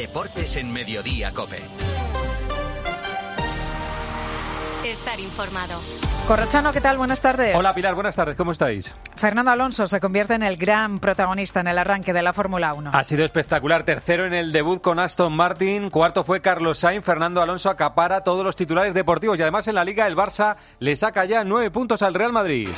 Deportes en Mediodía Cope. Estar informado. Corrochano, ¿qué tal? Buenas tardes. Hola Pilar, buenas tardes, ¿cómo estáis? Fernando Alonso se convierte en el gran protagonista en el arranque de la Fórmula 1. Ha sido espectacular, tercero en el debut con Aston Martin, cuarto fue Carlos Sainz, Fernando Alonso acapara todos los titulares deportivos y además en la liga el Barça le saca ya nueve puntos al Real Madrid.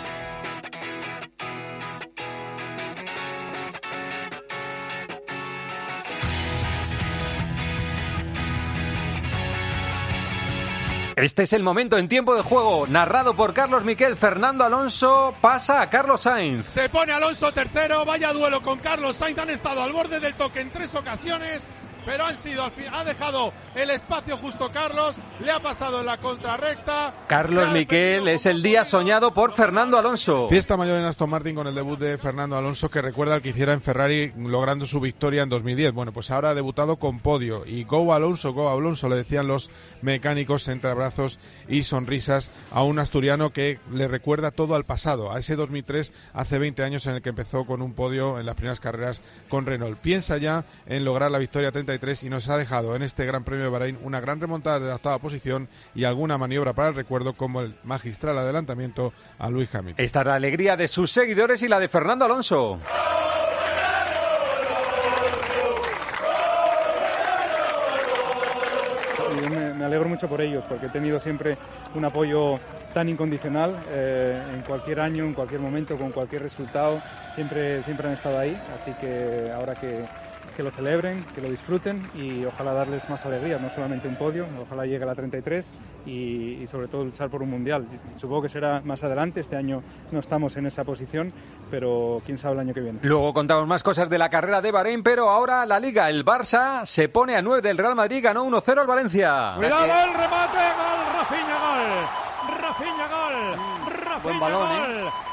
Este es el momento en tiempo de juego, narrado por Carlos Miquel. Fernando Alonso pasa a Carlos Sainz. Se pone Alonso tercero, vaya duelo con Carlos Sainz. Han estado al borde del toque en tres ocasiones pero han sido al fin, ha dejado el espacio justo Carlos, le ha pasado en la contrarrecta. Carlos Miquel es el día soñado por Fernando Alonso. Fiesta mayor en Aston Martin con el debut de Fernando Alonso que recuerda al que hiciera en Ferrari logrando su victoria en 2010. Bueno, pues ahora ha debutado con podio y Go Alonso, Go Alonso le decían los mecánicos entre abrazos y sonrisas a un asturiano que le recuerda todo al pasado, a ese 2003 hace 20 años en el que empezó con un podio en las primeras carreras con Renault. Piensa ya en lograr la victoria 30 y nos ha dejado en este Gran Premio de Bahrein una gran remontada de la octava posición y alguna maniobra para el recuerdo como el magistral adelantamiento a Luis Hamilton. Esta es la alegría de sus seguidores y la de Fernando Alonso. me, alegro mucho por ellos porque he tenido siempre un apoyo tan incondicional eh, en cualquier año, en cualquier momento, con cualquier resultado. Siempre, siempre han estado ahí, así que ahora que, que lo celebren, que lo disfruten y ojalá darles más alegría, no solamente un podio, ojalá llegue a la 33 y, sobre todo luchar por un mundial. Supongo que será más adelante, este año no estamos en esa posición, pero quién sabe el año que viene. Luego contamos más cosas de la carrera de Bahrein, pero ahora la Liga, el Barça se pone a 9 del Real Madrid, ganó 1-0 al Valencia. Cuidado el remate, gol, Rafinha, gol. Rafinha, gol. Rafinha, Buen balón, ¿eh?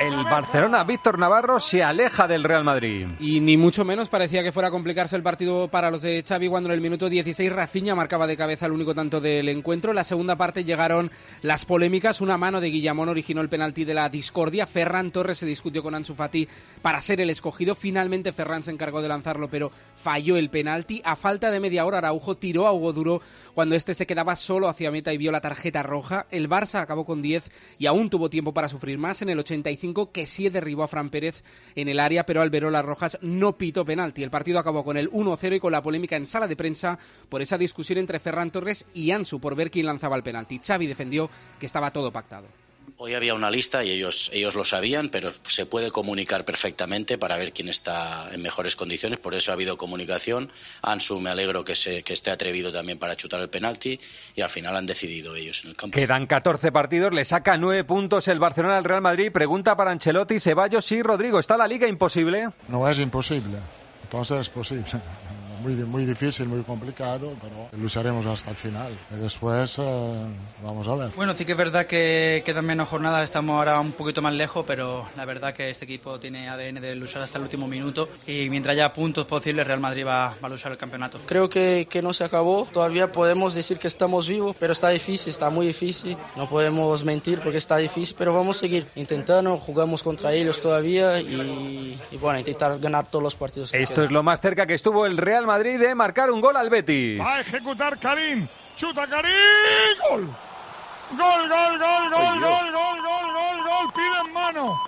El Barcelona, Víctor Navarro, se aleja del Real Madrid. Y ni mucho menos parecía que fuera a complicarse el partido para los de Xavi cuando en el minuto 16 Rafinha marcaba de cabeza el único tanto del encuentro. En la segunda parte llegaron las polémicas. Una mano de Guillamón originó el penalti de la discordia. Ferran Torres se discutió con Ansu Fati para ser el escogido. Finalmente Ferran se encargó de lanzarlo, pero falló el penalti. A falta de media hora Araujo tiró a Hugo Duro cuando este se quedaba solo hacia meta y vio la tarjeta roja. El Barça acabó con 10 y aún tuvo tiempo para sufrir más. En el 85 que sí derribó a Fran Pérez en el área, pero Alberola Rojas no pitó penalti. El partido acabó con el 1-0 y con la polémica en sala de prensa por esa discusión entre Ferran Torres y Ansu por ver quién lanzaba el penalti. Xavi defendió que estaba todo pactado. Hoy había una lista y ellos, ellos lo sabían, pero se puede comunicar perfectamente para ver quién está en mejores condiciones. Por eso ha habido comunicación. Ansu, me alegro que, se, que esté atrevido también para chutar el penalti y al final han decidido ellos en el campo. Quedan 14 partidos, le saca 9 puntos el Barcelona al Real Madrid. Pregunta para Ancelotti, Ceballos y Rodrigo. ¿Está la liga imposible? No es imposible. Entonces es posible muy, muy difícil, muy complicado, pero lucharemos hasta el final. Y después eh, vamos a ver. Bueno, sí que es verdad que quedan menos jornadas, estamos ahora un poquito más lejos, pero la verdad que este equipo tiene ADN de luchar hasta el último minuto y mientras haya puntos posibles, Real Madrid va, a luchar el campeonato. Creo que, que no se acabó, todavía podemos decir que estamos vivos, pero está difícil, está muy difícil, no podemos mentir porque está difícil, pero vamos a seguir intentando, jugamos contra ellos todavía y, y bueno, intentar ganar todos los partidos. Esto es lo más cerca que estuvo el Real Madrid de marcar un gol al Betis. Va a ejecutar Karim. Chuta Karim. Gol. Gol, gol, gol, gol, gol, gol, gol, gol, gol. Pide en mano.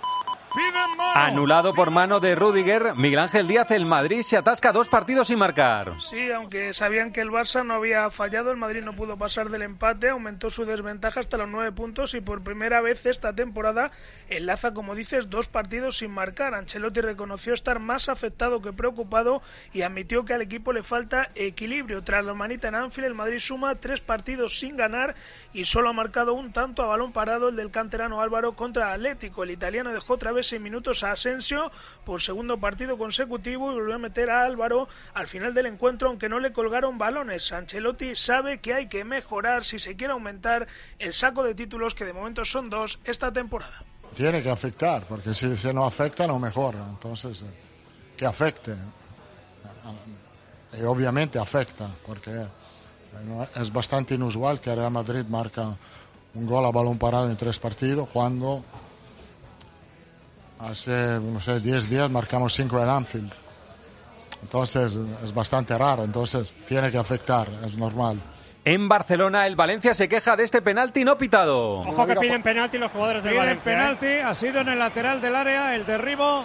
Anulado por mano de Rudiger, Miguel Ángel Díaz, el Madrid se atasca dos partidos sin marcar. Sí, aunque sabían que el Barça no había fallado, el Madrid no pudo pasar del empate, aumentó su desventaja hasta los nueve puntos y por primera vez esta temporada enlaza, como dices, dos partidos sin marcar. Ancelotti reconoció estar más afectado que preocupado y admitió que al equipo le falta equilibrio. Tras la manita en Anfield, el Madrid suma tres partidos sin ganar y solo ha marcado un tanto a balón parado el del canterano Álvaro contra Atlético. El italiano dejó otra vez seis minutos a Asensio por segundo partido consecutivo y volvió a meter a Álvaro al final del encuentro, aunque no le colgaron balones. Ancelotti sabe que hay que mejorar si se quiere aumentar el saco de títulos, que de momento son dos esta temporada. Tiene que afectar, porque si, se no afecta no mejora. Entonces, eh, que afecte. Y obviamente afecta, porque eh, es bastante inusual que Real Madrid marca un gol a balón parado en tres partidos cuando Hace, no sé, 10 días marcamos 5 en Anfield. Entonces es bastante raro, entonces tiene que afectar, es normal. En Barcelona, el Valencia se queja de este penalti no pitado. Ojo que piden penalti los jugadores del Piden Valencia. ¿eh? penalti, ha sido en el lateral del área, el derribo.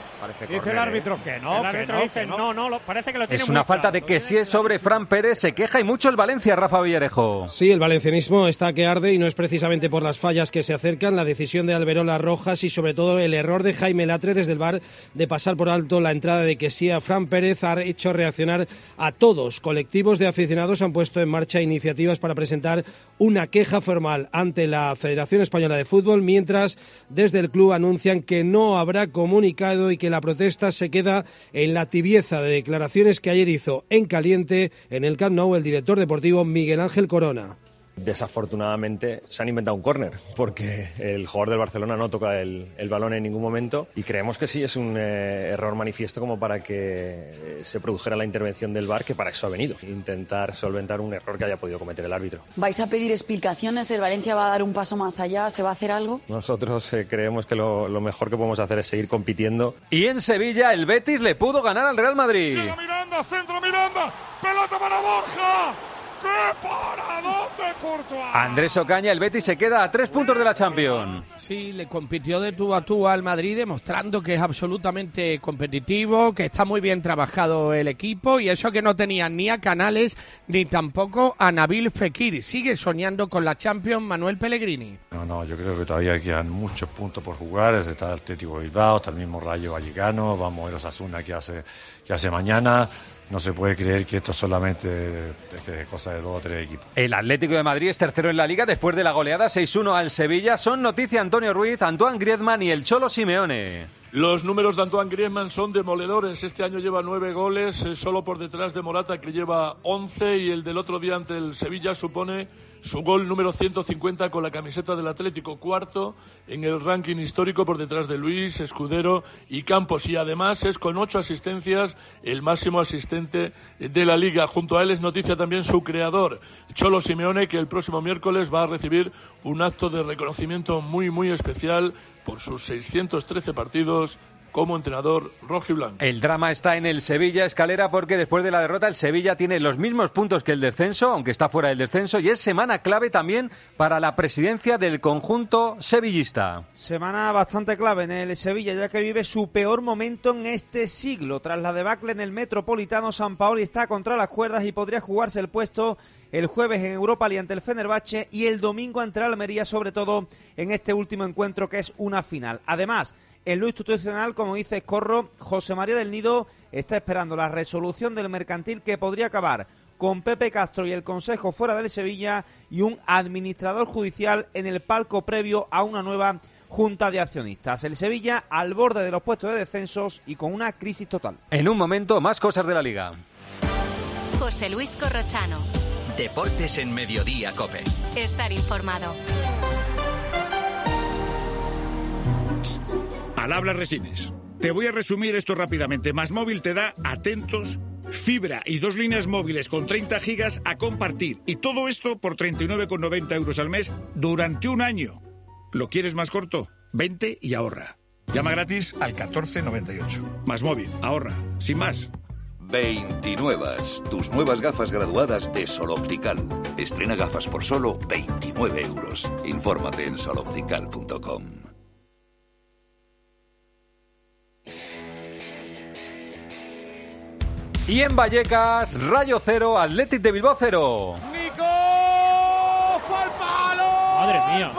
dice el árbitro ¿eh? que no, El que árbitro no, dice que no. no, no, lo- parece que lo tiene Es muy una falta de que si es sobre Fran Pérez, se queja y mucho el Valencia, Rafa Villarejo. Sí, el valencianismo está que arde y no es precisamente por las fallas que se acercan, la decisión de Alberola Rojas y sobre todo el error de Jaime Latre desde el bar de pasar por alto la entrada de que sí a Fran Pérez ha hecho reaccionar a todos. Colectivos de aficionados han puesto en marcha iniciativas para presentar una queja formal ante la Federación Española de Fútbol, mientras desde el club anuncian que no habrá comunicado y que la protesta se queda en la tibieza de declaraciones que ayer hizo en caliente en el Camp Nou el director deportivo Miguel Ángel Corona. Desafortunadamente se han inventado un córner porque el jugador del Barcelona no toca el, el balón en ningún momento y creemos que sí es un eh, error manifiesto como para que se produjera la intervención del VAR que para eso ha venido, intentar solventar un error que haya podido cometer el árbitro. ¿Vais a pedir explicaciones? ¿El Valencia va a dar un paso más allá? ¿Se va a hacer algo? Nosotros eh, creemos que lo, lo mejor que podemos hacer es seguir compitiendo Y en Sevilla, el Betis le pudo ganar al Real Madrid. Miranda, centro Miranda, pelota para Borja. ¡Qué paradón de Courtois! Andrés Ocaña, el Betis se queda a tres puntos de la Champions. Sí, le compitió de tú a tú al Madrid, demostrando que es absolutamente competitivo, que está muy bien trabajado el equipo y eso que no tenía ni a Canales ni tampoco a Nabil Fekir. Sigue soñando con la Champions Manuel Pellegrini. No, no, yo creo que todavía quedan muchos puntos por jugar. Está el Atlético Bilbao, está el mismo Rayo Vallecano, vamos a ver Osasuna que hace, que hace mañana. No se puede creer que esto solamente es cosa de dos o tres equipos. El Atlético de Madrid es tercero en la liga después de la goleada 6-1 al Sevilla. Son noticia Antonio Ruiz, Antoine Griezmann y el Cholo Simeone. Los números de Antoine Griezmann son demoledores. Este año lleva nueve goles, eh, solo por detrás de Morata, que lleva once, y el del otro día ante el Sevilla supone su gol número 150 con la camiseta del Atlético, cuarto en el ranking histórico por detrás de Luis, Escudero y Campos. Y además es con ocho asistencias el máximo asistente de la liga. Junto a él es noticia también su creador, Cholo Simeone, que el próximo miércoles va a recibir un acto de reconocimiento muy, muy especial por sus 613 partidos como entrenador rojiblanco. El drama está en el Sevilla Escalera porque después de la derrota el Sevilla tiene los mismos puntos que el descenso, aunque está fuera del descenso, y es semana clave también para la presidencia del conjunto sevillista. Semana bastante clave en el Sevilla, ya que vive su peor momento en este siglo. Tras la debacle en el Metropolitano, San Paoli está contra las cuerdas y podría jugarse el puesto el jueves en Europa League ante el Fenerbahce y el domingo ante el Almería, sobre todo en este último encuentro que es una final. Además, en lo institucional, como dice Corro, José María del Nido está esperando la resolución del mercantil que podría acabar con Pepe Castro y el Consejo fuera del Sevilla y un administrador judicial en el palco previo a una nueva junta de accionistas. El Sevilla al borde de los puestos de descensos y con una crisis total. En un momento, más cosas de la liga. José Luis Corrochano. Deportes en Mediodía, Cope. Estar informado. Al habla Resines. Te voy a resumir esto rápidamente. Más móvil te da atentos, fibra y dos líneas móviles con 30 gigas a compartir. Y todo esto por 39,90 euros al mes durante un año. ¿Lo quieres más corto? Vente y ahorra. Llama gratis al 1498. Más móvil, ahorra. Sin más. 29. Tus nuevas gafas graduadas de Sol Optical. Estrena gafas por solo 29 euros. Infórmate en soloptical.com. Y en Vallecas, Rayo 0, Athletic de Bilbao 0. ¡Nico! ¡Fue al palo! Madre mía.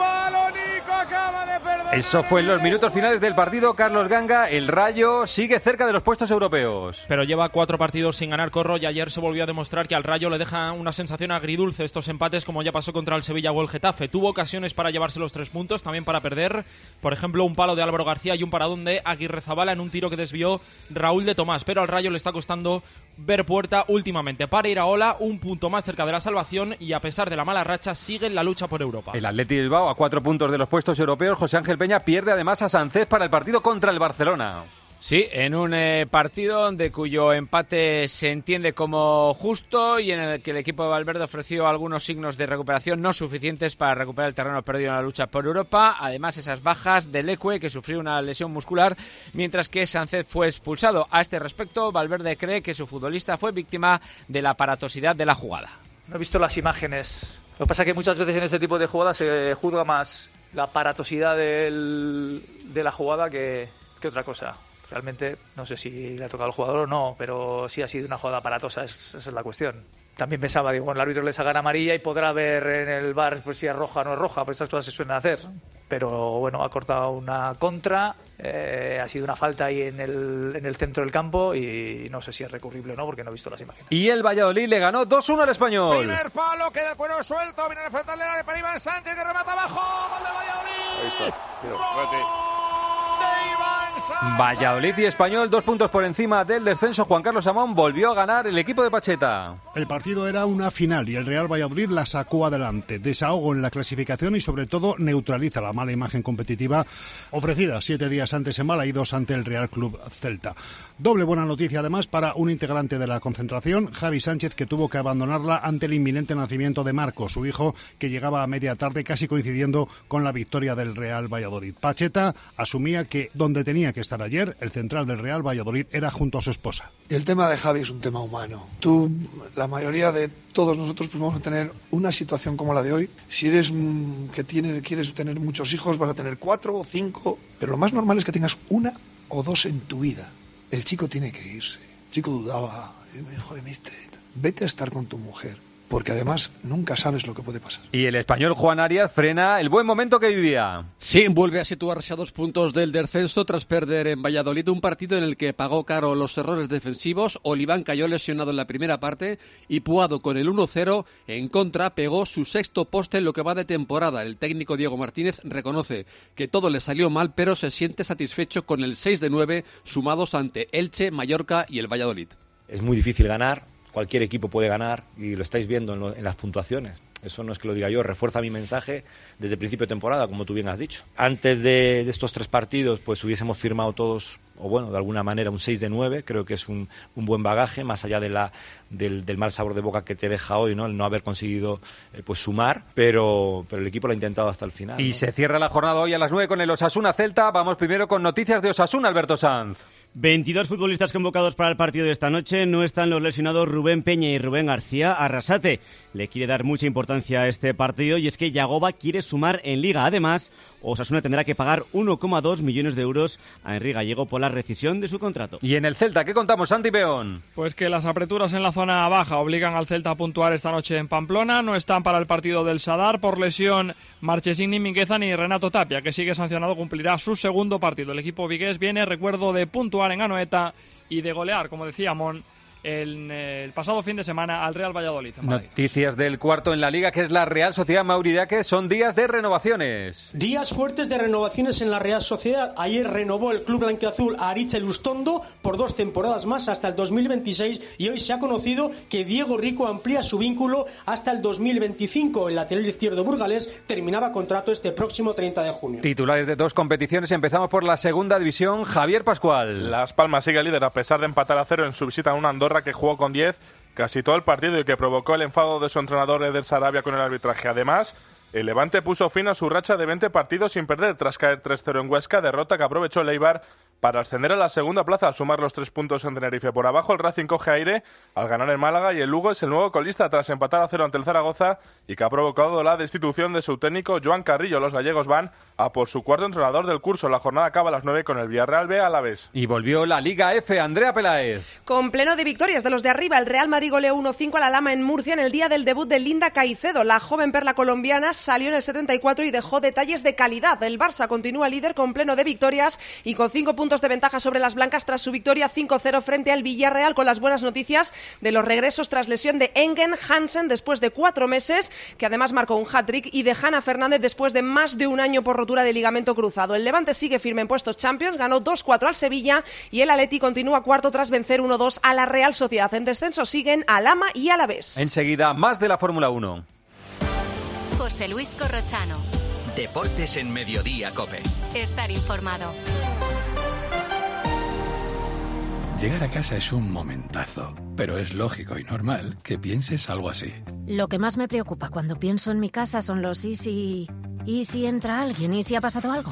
Eso fue en los minutos finales del partido. Carlos Ganga, el Rayo sigue cerca de los puestos europeos. Pero lleva cuatro partidos sin ganar Corro y ayer se volvió a demostrar que al Rayo le deja una sensación agridulce estos empates como ya pasó contra el Sevilla o el Getafe. Tuvo ocasiones para llevarse los tres puntos, también para perder. Por ejemplo, un palo de Álvaro García y un paradón de Aguirre Zabala en un tiro que desvió Raúl de Tomás. Pero al Rayo le está costando ver puerta últimamente. Para ir a Ola, un punto más cerca de la salvación y a pesar de la mala racha sigue en la lucha por Europa. El Athletic Bilbao a cuatro puntos de los puestos europeos. José Ángel Peña pierde además a Sánchez para el partido contra el Barcelona. Sí, en un eh, partido de cuyo empate se entiende como justo y en el que el equipo de Valverde ofreció algunos signos de recuperación no suficientes para recuperar el terreno perdido en la lucha por Europa. Además, esas bajas de Leque, que sufrió una lesión muscular, mientras que Sánchez fue expulsado. A este respecto, Valverde cree que su futbolista fue víctima de la aparatosidad de la jugada. No he visto las imágenes. Lo que pasa es que muchas veces en este tipo de jugadas se juzga más la aparatosidad de la jugada que, que otra cosa. Realmente no sé si le ha tocado al jugador o no, pero sí ha sido una jugada aparatosa, es- esa es la cuestión. También pensaba, digo, bueno, el árbitro le sacará amarilla y podrá ver en el bar pues, si es roja o no es roja, pues esas cosas se suelen hacer. Pero bueno, ha cortado una contra, eh, ha sido una falta ahí en el, en el centro del campo y no sé si es recurrible o no, porque no he visto las imágenes. Y el Valladolid le ganó 2-1 al español. Primer palo, queda el cuero suelto, viene a enfrentarle al área para Iván Sánchez que remata abajo, gol de Valladolid. Ahí está. Mira. Valladolid y Español, dos puntos por encima del descenso. Juan Carlos Amón volvió a ganar el equipo de Pacheta. El partido era una final y el Real Valladolid la sacó adelante. Desahogo en la clasificación y sobre todo neutraliza la mala imagen competitiva ofrecida siete días antes en Malaídos ante el Real Club Celta. Doble buena noticia además para un integrante de la concentración, Javi Sánchez, que tuvo que abandonarla ante el inminente nacimiento de Marco, su hijo, que llegaba a media tarde casi coincidiendo con la victoria del Real Valladolid. Pacheta asumía que donde tenía que estar ayer, el central del Real Valladolid era junto a su esposa. El tema de Javi es un tema humano. Tú, la mayoría de todos nosotros, pues vamos a tener una situación como la de hoy. Si eres que tienes, quieres tener muchos hijos, vas a tener cuatro o cinco, pero lo más normal es que tengas una o dos en tu vida. El chico tiene que irse. El chico dudaba. Y me dijo, "Oye, mister, vete a estar con tu mujer, porque además nunca sabes lo que puede pasar. Y el español Juan Arias frena el buen momento que vivía. Sí, vuelve a situarse a dos puntos del descenso tras perder en Valladolid un partido en el que pagó caro los errores defensivos. Oliván cayó lesionado en la primera parte y Puado con el 1-0 en contra pegó su sexto poste en lo que va de temporada. El técnico Diego Martínez reconoce que todo le salió mal, pero se siente satisfecho con el 6 de 9 sumados ante Elche, Mallorca y el Valladolid. Es muy difícil ganar, cualquier equipo puede ganar y lo estáis viendo en, lo- en las puntuaciones. Eso no es que lo diga yo, refuerza mi mensaje desde principio de temporada, como tú bien has dicho. Antes de, de estos tres partidos, pues hubiésemos firmado todos, o bueno, de alguna manera un 6 de 9, creo que es un, un buen bagaje, más allá de la, del, del mal sabor de boca que te deja hoy, ¿no? el no haber conseguido eh, pues sumar, pero, pero el equipo lo ha intentado hasta el final. Y ¿no? se cierra la jornada hoy a las 9 con el Osasuna Celta. Vamos primero con noticias de Osasuna, Alberto Sanz. 22 futbolistas convocados para el partido de esta noche. No están los lesionados Rubén Peña y Rubén García. Arrasate le quiere dar mucha importancia a este partido y es que Yagoba quiere sumar en Liga. Además, Osasuna tendrá que pagar 1,2 millones de euros a Enrique Gallego por la rescisión de su contrato. Y en el Celta, ¿qué contamos, Santi Peón? Pues que las apreturas en la zona baja obligan al Celta a puntuar esta noche en Pamplona. No están para el partido del Sadar por lesión Marchesín ni Mingueza ni Renato Tapia, que sigue sancionado, cumplirá su segundo partido. El equipo vigués viene, recuerdo, de puntuar en Anoeta y de golear, como decía Mon, el, el pasado fin de semana al Real Valladolid. en Madrid. Noticias del cuarto en la liga, que es la Real Sociedad Mauridaque. Son días de renovaciones. Días fuertes de renovaciones en la Real Sociedad. Ayer renovó el club blanqueazul a Ariche Lustondo por dos temporadas más hasta el 2026 y hoy se ha conocido que Diego Rico amplía su vínculo hasta el 2025. El lateral izquierdo burgalés terminaba contrato este próximo 30 de junio. Titulares de dos competiciones. Empezamos por la segunda división. Javier Pascual. Las Palmas sigue líder a pesar de empatar a cero en su visita a una Andorra que jugó con 10 casi todo el partido y que provocó el enfado de su entrenador Eder Sarabia con el arbitraje. Además, el Levante puso fin a su racha de 20 partidos sin perder tras caer 3-0 en Huesca, derrota que aprovechó el Eibar para ascender a la segunda plaza al sumar los tres puntos en Tenerife. Por abajo el Racing coge aire al ganar en Málaga y el Lugo es el nuevo colista tras empatar a cero ante el Zaragoza y que ha provocado la destitución de su técnico Joan Carrillo. Los gallegos van a por su cuarto entrenador del curso. La jornada acaba a las 9 con el Villarreal B a la vez. Y volvió la Liga F, Andrea Peláez. Con pleno de victorias de los de arriba, el Real Madrid goleó 1-5 a la Lama en Murcia en el día del debut de Linda Caicedo. La joven perla colombiana salió en el 74 y dejó detalles de calidad. El Barça continúa líder con pleno de victorias y con cinco puntos de ventaja sobre las blancas tras su victoria 5-0 frente al Villarreal con las buenas noticias de los regresos tras lesión de Engen Hansen después de cuatro meses, que además marcó un hat-trick, y de Hanna Fernández después de más de un año por rotura de ligamento cruzado. El Levante sigue firme en puestos Champions, ganó 2-4 al Sevilla y el Atleti continúa cuarto tras vencer 1-2 a la Real Sociedad. En descenso siguen Alama y Alavés. Enseguida, más de la Fórmula 1. José Luis Corrochano. Deportes en Mediodía, Cope. Estar informado. Llegar a casa es un momentazo, pero es lógico y normal que pienses algo así. Lo que más me preocupa cuando pienso en mi casa son los y si... ¿Y si entra alguien? ¿Y si ha pasado algo?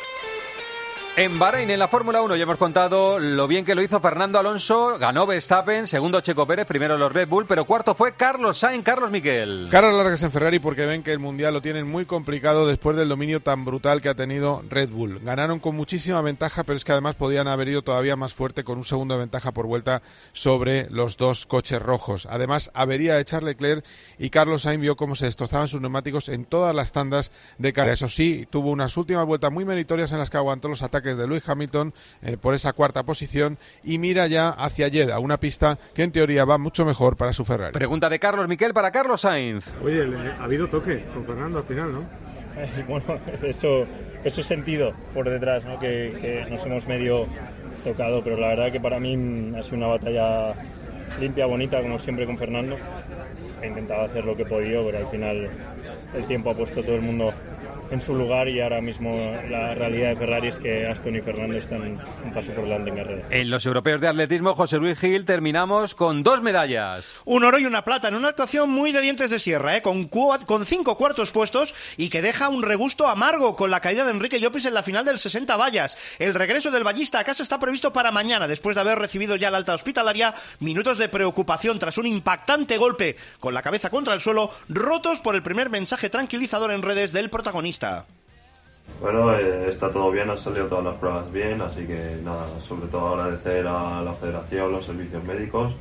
En Bahrein, en la Fórmula 1, ya hemos contado lo bien que lo hizo Fernando Alonso. Ganó Verstappen, segundo Checo Pérez, primero los Red Bull, pero cuarto fue Carlos Sainz, Carlos Miquel. Caras largas en Ferrari porque ven que el Mundial lo tienen muy complicado después del dominio tan brutal que ha tenido Red Bull. Ganaron con muchísima ventaja, pero es que además podían haber ido todavía más fuerte con un segundo de ventaja por vuelta sobre los dos coches rojos. Además, avería de Charles Leclerc y Carlos Sainz vio cómo se destrozaban sus neumáticos en todas las tandas de carrera. Eso sí, tuvo unas últimas vueltas muy meritorias en las que aguantó los ataques de Lewis Hamilton eh, por esa cuarta posición y mira ya hacia Jeddah, una pista que en teoría va mucho mejor para su Ferrari. Pregunta de Carlos Miquel para Carlos Sainz. Oye, ha habido toque con Fernando al final, ¿no? bueno, eso, eso sentido por detrás, ¿no? que, que nos hemos medio tocado, pero la verdad que para mí ha sido una batalla limpia, bonita, como siempre con Fernando. He intentado hacer lo que he podido, pero al final el tiempo ha puesto todo el mundo en su lugar y ahora mismo la realidad de Ferrari es que Aston y Fernando están un paso por delante en carrera. En los europeos de atletismo, José Luis Gil, terminamos con dos medallas. Un oro y una plata en una actuación muy de dientes de sierra, ¿eh? con, con cinco cuartos puestos y que deja un regusto amargo con la caída de Enrique Llopis en la final del 60 vallas. El regreso del ballista a casa está previsto para mañana, después de haber recibido ya la alta hospitalaria, minutos de preocupación tras un impactante golpe con la cabeza contra el suelo, rotos por el primer mensaje tranquilizador en redes del protagonista. Bueno, eh, está todo bien, han salido todas las pruebas bien, así que nada, sobre todo agradecer a la federación, los servicios médicos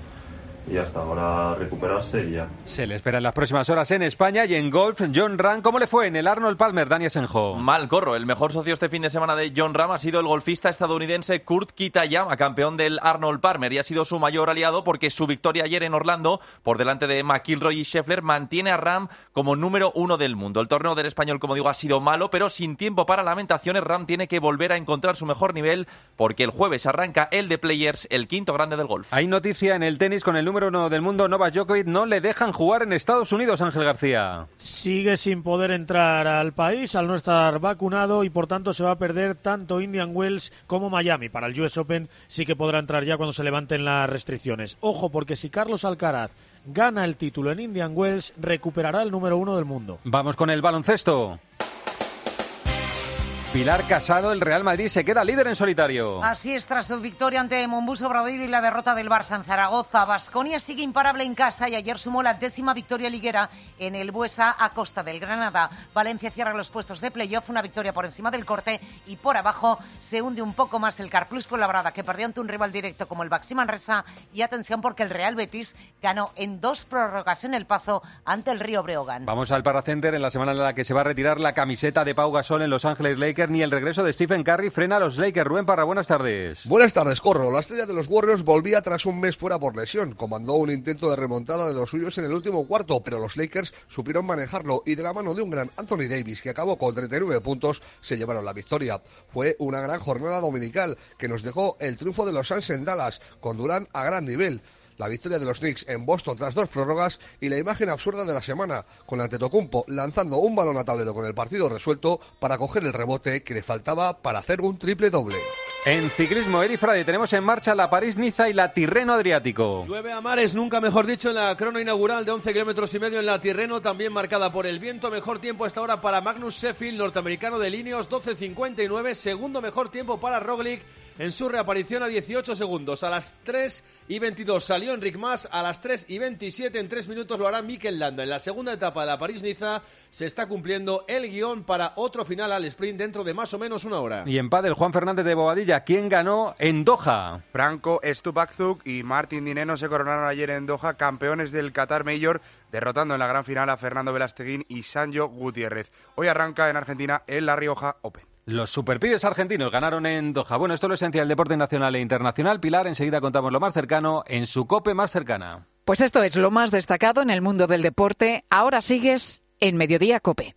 y hasta ahora recuperarse y ya. Se le espera en las próximas horas en España y en golf. John Ram, ¿cómo le fue en el Arnold Palmer, Dani Senjo? Mal corro. El mejor socio este fin de semana de John Ram ha sido el golfista estadounidense Kurt Kitayama, campeón del Arnold Palmer, y ha sido su mayor aliado porque su victoria ayer en Orlando, por delante de McIlroy y Scheffler, mantiene a Ram como número uno del mundo. El torneo del español, como digo, ha sido malo, pero sin tiempo para lamentaciones, Ram tiene que volver a encontrar su mejor nivel porque el jueves arranca el de Players, el quinto grande del golf. Hay noticia en el tenis con el número uno del mundo, Novak Djokovic, no le dejan jugar en Estados Unidos, Ángel García. Sigue sin poder entrar al país al no estar vacunado y por tanto se va a perder tanto Indian Wells como Miami. Para el US Open sí que podrá entrar ya cuando se levanten las restricciones. Ojo, porque si Carlos Alcaraz gana el título en Indian Wells, recuperará el número uno del mundo. Vamos con el baloncesto. Pilar Casado, el Real Madrid se queda líder en solitario. Así es, tras su victoria ante Mombuso Bradoiro y la derrota del Barça en Zaragoza, Basconia sigue imparable en casa y ayer sumó la décima victoria liguera en el Buesa a costa del Granada. Valencia cierra los puestos de playoff, una victoria por encima del corte y por abajo se hunde un poco más el Carplus Fuenlabrada que perdió ante un rival directo como el Baxi Manresa y atención porque el Real Betis ganó en dos prórrogas en el paso ante el Río Breogán. Vamos al Paracenter en la semana en la que se va a retirar la camiseta de Pau Gasol en Los Ángeles Lakers ni el regreso de Stephen Curry frena a los Lakers. Rubén Parra, buenas tardes. Buenas tardes, Corro. La estrella de los Warriors volvía tras un mes fuera por lesión. Comandó un intento de remontada de los suyos en el último cuarto, pero los Lakers supieron manejarlo y de la mano de un gran Anthony Davis que acabó con 39 puntos se llevaron la victoria. Fue una gran jornada dominical que nos dejó el triunfo de los Suns en Dallas con Durán a gran nivel la victoria de los Knicks en Boston tras dos prórrogas y la imagen absurda de la semana, con Antetokounmpo lanzando un balón a tablero con el partido resuelto para coger el rebote que le faltaba para hacer un triple doble. En ciclismo, Eri Frade, tenemos en marcha la París-Niza y la Tirreno Adriático. Llueve a mares, nunca mejor dicho, en la crono inaugural de 11 kilómetros y medio en la Tirreno, también marcada por el viento. Mejor tiempo hasta ahora para Magnus Sheffield, norteamericano de Líneos, 12.59. Segundo mejor tiempo para Roglic en su reaparición a 18 segundos. A las 3 y 22 salió Enric Mas, a las 3 y 27 en 3 minutos lo hará Mikel Landa. En la segunda etapa de la París-Niza se está cumpliendo el guion para otro final al sprint dentro de más o menos una hora. Y en pádel, Juan Fernández de Bobadilla, ¿quién ganó en Doha? Franco Stupakzuk y Martín Dineno se coronaron ayer en Doha campeones del Qatar Major derrotando en la gran final a Fernando Velasteguín y Sancho Gutiérrez. Hoy arranca en Argentina el La Rioja Open. Los superpibes argentinos ganaron en Doha. Bueno, esto es lo esencial del deporte nacional e internacional. Pilar, enseguida contamos lo más cercano en su cope más cercana. Pues esto es lo más destacado en el mundo del deporte. Ahora sigues en Mediodía Cope.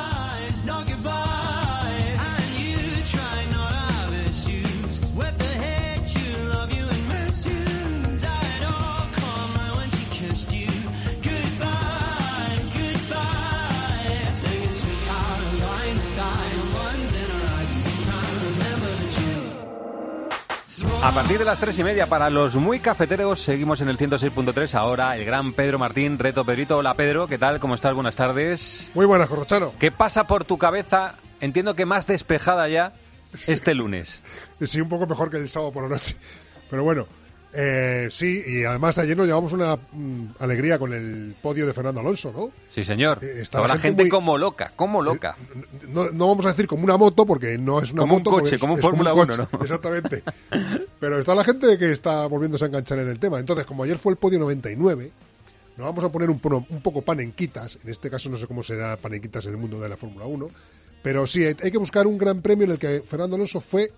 A partir de las tres y media, para los muy cafeteros, seguimos en el 106.3. Ahora el gran Pedro Martín, reto Pedrito. Hola Pedro, ¿qué tal? ¿Cómo estás? Buenas tardes. Muy buenas, Corrochano. ¿Qué pasa por tu cabeza? Entiendo que más despejada ya este lunes. Sí, un poco mejor que el sábado por la noche. Pero bueno, eh, sí, y además ayer nos llevamos una mm, alegría con el podio de Fernando Alonso, ¿no? Sí, señor. Eh, la gente gente muy- como loca, como loca. No, no vamos a decir como una moto, porque no es una Como un moto. porque coche, es- como un Fórmula coche, 1, ¿no? Exactamente. Pero está la gente que está volviéndose a enganchar en el tema. Entonces, como ayer fue el podio 99, nos vamos a poner un, un poco panenquitas. En este caso no sé cómo será panenquitas en el mundo de la Fórmula 1. Pero sí, hay hay que buscar un gran premio en el que Fernando Alonso fue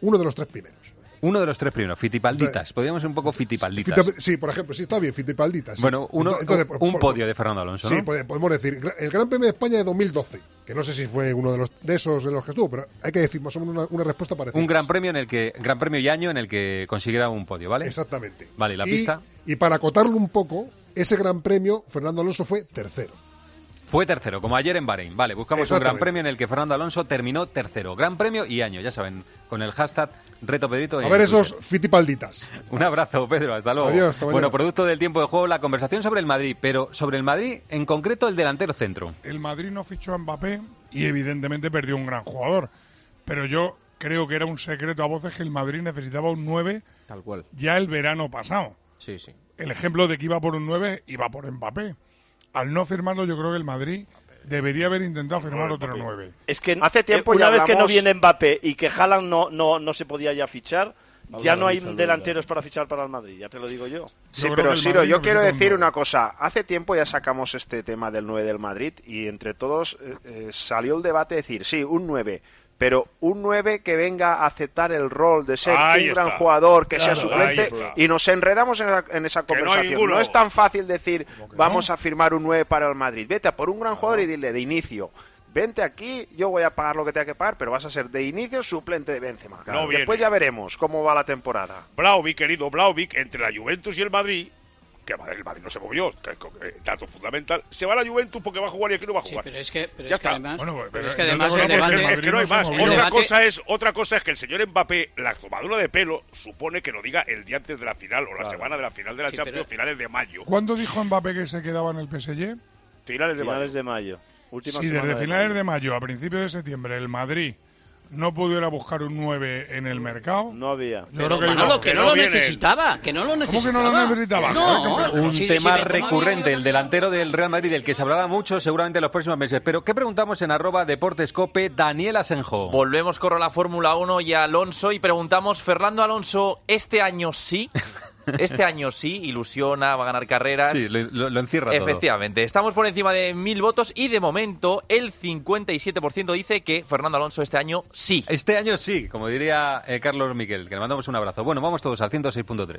uno de los tres primeros. Uno de los tres primeros, fitipalditas. Podríamos ser un poco fitipalditas. Fita- Sí, por ejemplo, sí está bien, Fitipalditas. Bueno, uno, Entonces, un, por- un por- podio de Fernando Alonso, Sí, podemos decir, gra- el Gran Premio de España de 2012, que no sé si fue uno de los de esos en los que estuvo, pero hay que decir más o menos una, una respuesta parecida. Un gran premio en el que, gran premio y año en el que consiguiera un podio, ¿vale? Exactamente. Vale, la Y- pista Y para acotarlo un poco, ese Gran Premio, Fernando Alonso fue tercero. Fue tercero, como ayer en Bahrein. Vale, buscamos un gran premio en el que Fernando Alonso terminó tercero. Gran premio y año, ya saben, con el hashtag Reto Pedrito. A ver esos Fitipalditas. Un abrazo, Pedro, hasta luego. Adiós, hasta bueno, producto del tiempo de juego, la conversación sobre el Madrid, pero sobre el Madrid, en concreto el delantero centro. el Madrid no fichó a Mbappé y evidentemente perdió un gran jugador. Pero yo creo que era un secreto a voces que el Madrid necesitaba un 9 Tal cual. ya el verano pasado. Sí, sí. El ejemplo de que iba por un 9 iba por Mbappé. Al no firmarlo yo creo que el Madrid debería haber intentado firmar otro 9. Es que Hace tiempo eh, una ya vez que no viene Mbappé y que Haaland no, no, no se podía ya fichar, Vamos ya no hay delanteros para fichar para el Madrid, ya te lo digo yo. Sí, pero Siro, yo quiero decir una cosa. Hace tiempo ya sacamos este tema del 9 del Madrid y entre todos eh, eh, salió el debate de decir, sí, un 9, pero un 9 que venga a aceptar el rol de ser Ahí un gran jugador, que sea Claro, suplente, y nos enredamos en, esa- en esa Que no hay conversación. no es tan fácil decir, vamos a firmar un 9 para el Madrid. Vete a por un gran jugador y dile de inicio. Vente aquí, yo voy a pagar lo que tenga que pagar, pero vas a ser de inicio suplente de Benzema. No Después ya veremos cómo va la temporada. Blauvik, querido Blauvik, entre la Juventus y el Madrid, que el Madrid no se movió, que eh, dato fundamental, se va a la Juventus porque va a jugar y aquí no va a jugar. pero es que, pero ya es que está. además- Bueno, pero pero es que no además te el debate- es que no hay más. Otra debate- cosa es, otra cosa es que el señor Mbappé, la tomadura de pelo, supone que lo diga el día antes de la final o la semana de la final de la Sí, Champions, pero- finales de mayo. ¿Cuándo dijo Mbappé que se quedaba en el PSG? Finales de mayo. Finales de mayo. Última Si semana desde de finales mayo. de mayo a principios de septiembre el Madrid no pudiera buscar un 9 en el mercado. No había. Yo Pero creo que Manolo, no, que no lo viene. necesitaba, que no lo ¿Cómo que necesitaba. no lo necesitaba? No, un si- tema recurrente, el delantero del Real Madrid, del que se hablará mucho seguramente en los próximos meses. Pero, ¿qué preguntamos en arroba deportescope Daniel Asenjo? Volvemos con la Fórmula 1 y a Alonso y preguntamos, Fernando Alonso, ¿este año sí? Este año sí, ilusiona, va a ganar carreras. Sí, lo, lo- encierra todo. Efectivamente, estamos por encima de mil votos y de momento el 57% dice que Fernando Alonso este año sí. Este año sí, como diría eh, Carlos Miquel, que le mandamos un abrazo. Bueno, vamos todos al 106.3.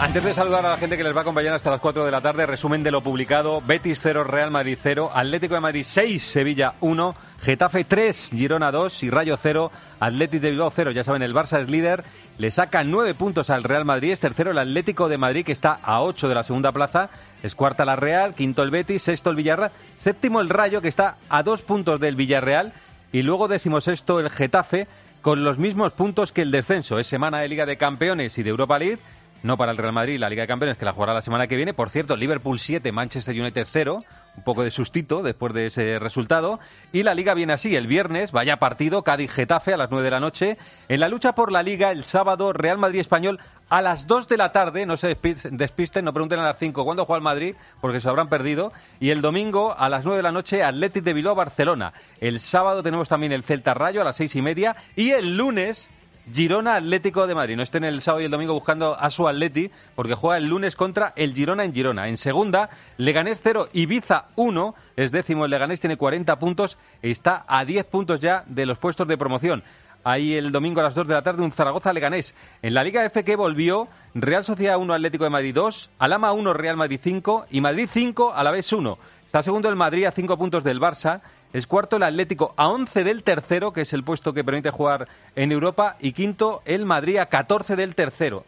Antes de saludar a la gente que les va a acompañar hasta las 4 de la tarde, resumen de lo publicado. Betis 0, Real Madrid 0, Atlético de Madrid 6, Sevilla 1, Getafe 3, Girona 2 y Rayo 0, Atlético de Bilbao 0. Ya saben, el Barça es líder, le saca 9 puntos al Real Madrid, es tercero el Atlético de Madrid que está a 8 de la segunda plaza, es cuarta la Real, quinto el Betis, sexto el Villarreal, séptimo el Rayo que está a 2 puntos del Villarreal y luego sexto el Getafe con los mismos puntos que el descenso. Es semana de Liga de Campeones y de Europa League no para el Real Madrid, la Liga de Campeones, que la jugará la semana que viene. Por cierto, Liverpool 7, Manchester United 0, un poco de sustito después de ese resultado. Y la Liga viene así, el viernes, vaya partido, Cádiz-Getafe a las 9 de la noche. En la lucha por la Liga, el sábado, Real Madrid-Español a las 2 de la tarde, no se despisten, no pregunten a las 5 cuándo juega el Madrid, porque se habrán perdido. Y el domingo, a las 9 de la noche, Athletic de Bilbao-Barcelona. El sábado tenemos también el Celta-Rayo a las 6 y media. Y el lunes Girona Atlético de Madrid. No estén el sábado y el domingo buscando a su Atleti, porque juega el lunes contra el Girona en Girona. En segunda, Leganés 0, Ibiza 1, es décimo. El Leganés tiene 40 puntos, está a 10 puntos ya de los puestos de promoción. Ahí el domingo a las 2 de la tarde un Zaragoza-Leganés. En la Liga F que volvió, Real Sociedad 1, Atlético de Madrid 2, Alama 1, Real Madrid 5 y Madrid 5, a la vez 1. Está segundo el Madrid a 5 puntos del Barça es cuarto el Atlético a 11 del tercero, que es el puesto que permite jugar en Europa. Y quinto el Madrid a 14 del tercero.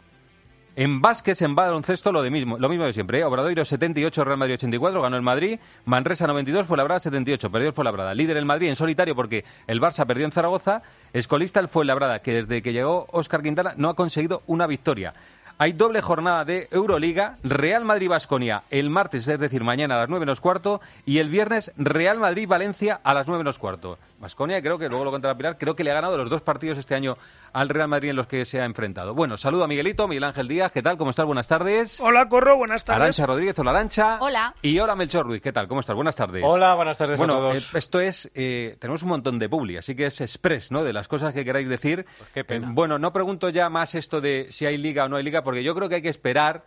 En básquet, en baloncesto, lo, de mismo, lo mismo de siempre. ¿eh? Obradoiro 78, Real Madrid 84, ganó el Madrid. Manresa 92, fue Labrada 78, perdió el Fuenlabrada. Líder el Madrid en solitario porque el Barça perdió en Zaragoza. Escolista el Fuenlabrada, que desde que llegó Óscar Quintana no ha conseguido una victoria. Hay doble jornada de Euroliga, Real Madrid-Basconia el martes, es decir, mañana a las 9 menos cuarto, y el viernes Real Madrid-Valencia a las 9 menos cuarto. Basconia, creo que luego lo contra Pilar, creo que le ha ganado los dos partidos este año al Real Madrid en los que se ha enfrentado. Bueno, saludo a Miguelito, Miguel Ángel Díaz, ¿qué tal? ¿Cómo estás? Buenas tardes. Hola, Corro, buenas tardes. Arancha Rodríguez, hola Arancha. Hola. Y hola Melchor Ruiz, ¿qué tal? ¿Cómo estás? Buenas tardes. Hola, buenas tardes bueno, a todos. Eh, esto es, eh, tenemos un montón de publi, así que es express, ¿no? De las cosas que queráis decir. Pues qué pena. Eh, bueno, no pregunto ya más esto de si hay liga o no hay liga, porque yo creo que hay que esperar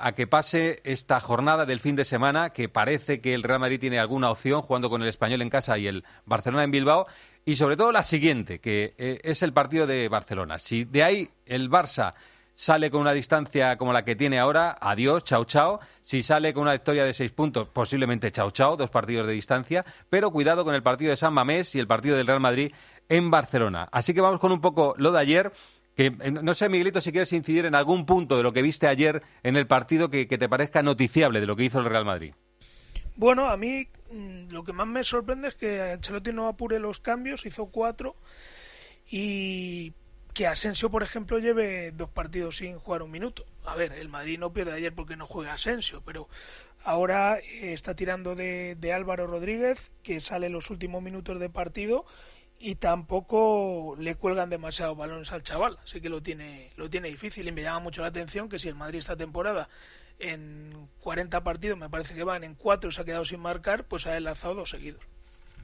a que pase esta jornada del fin de semana, que parece que el Real Madrid tiene alguna opción jugando con el Español en casa y el Barcelona en Bilbao, y sobre todo la siguiente, que eh, es el partido de Barcelona. Si de ahí el Barça sale con una distancia como la que tiene ahora, adiós, chao, chao. Si sale con una victoria de seis puntos, posiblemente chao, chao, dos partidos de distancia. Pero cuidado con el partido de San Mamés y el partido del Real Madrid en Barcelona. Así que vamos con un poco lo de ayer. Que, eh, no sé, Miguelito, si quieres incidir en algún punto de lo que viste ayer en el partido que te parezca noticiable de lo que hizo el Real Madrid. Bueno, a mí mm, lo que más me sorprende es que Ancelotti no apure los cambios, hizo cuatro y que Asensio, por ejemplo, lleve dos partidos sin jugar un minuto. A ver, el Madrid no pierde ayer porque no juega Asensio, pero ahora eh, está tirando de, Álvaro Rodríguez, que sale en los últimos minutos de partido y tampoco le cuelgan demasiados balones al chaval, así que lo tiene, lo tiene difícil y me llama mucho la atención que si el Madrid esta temporada en 40 partidos, me parece que van en 4 se ha quedado sin marcar, pues ha enlazado dos seguidos.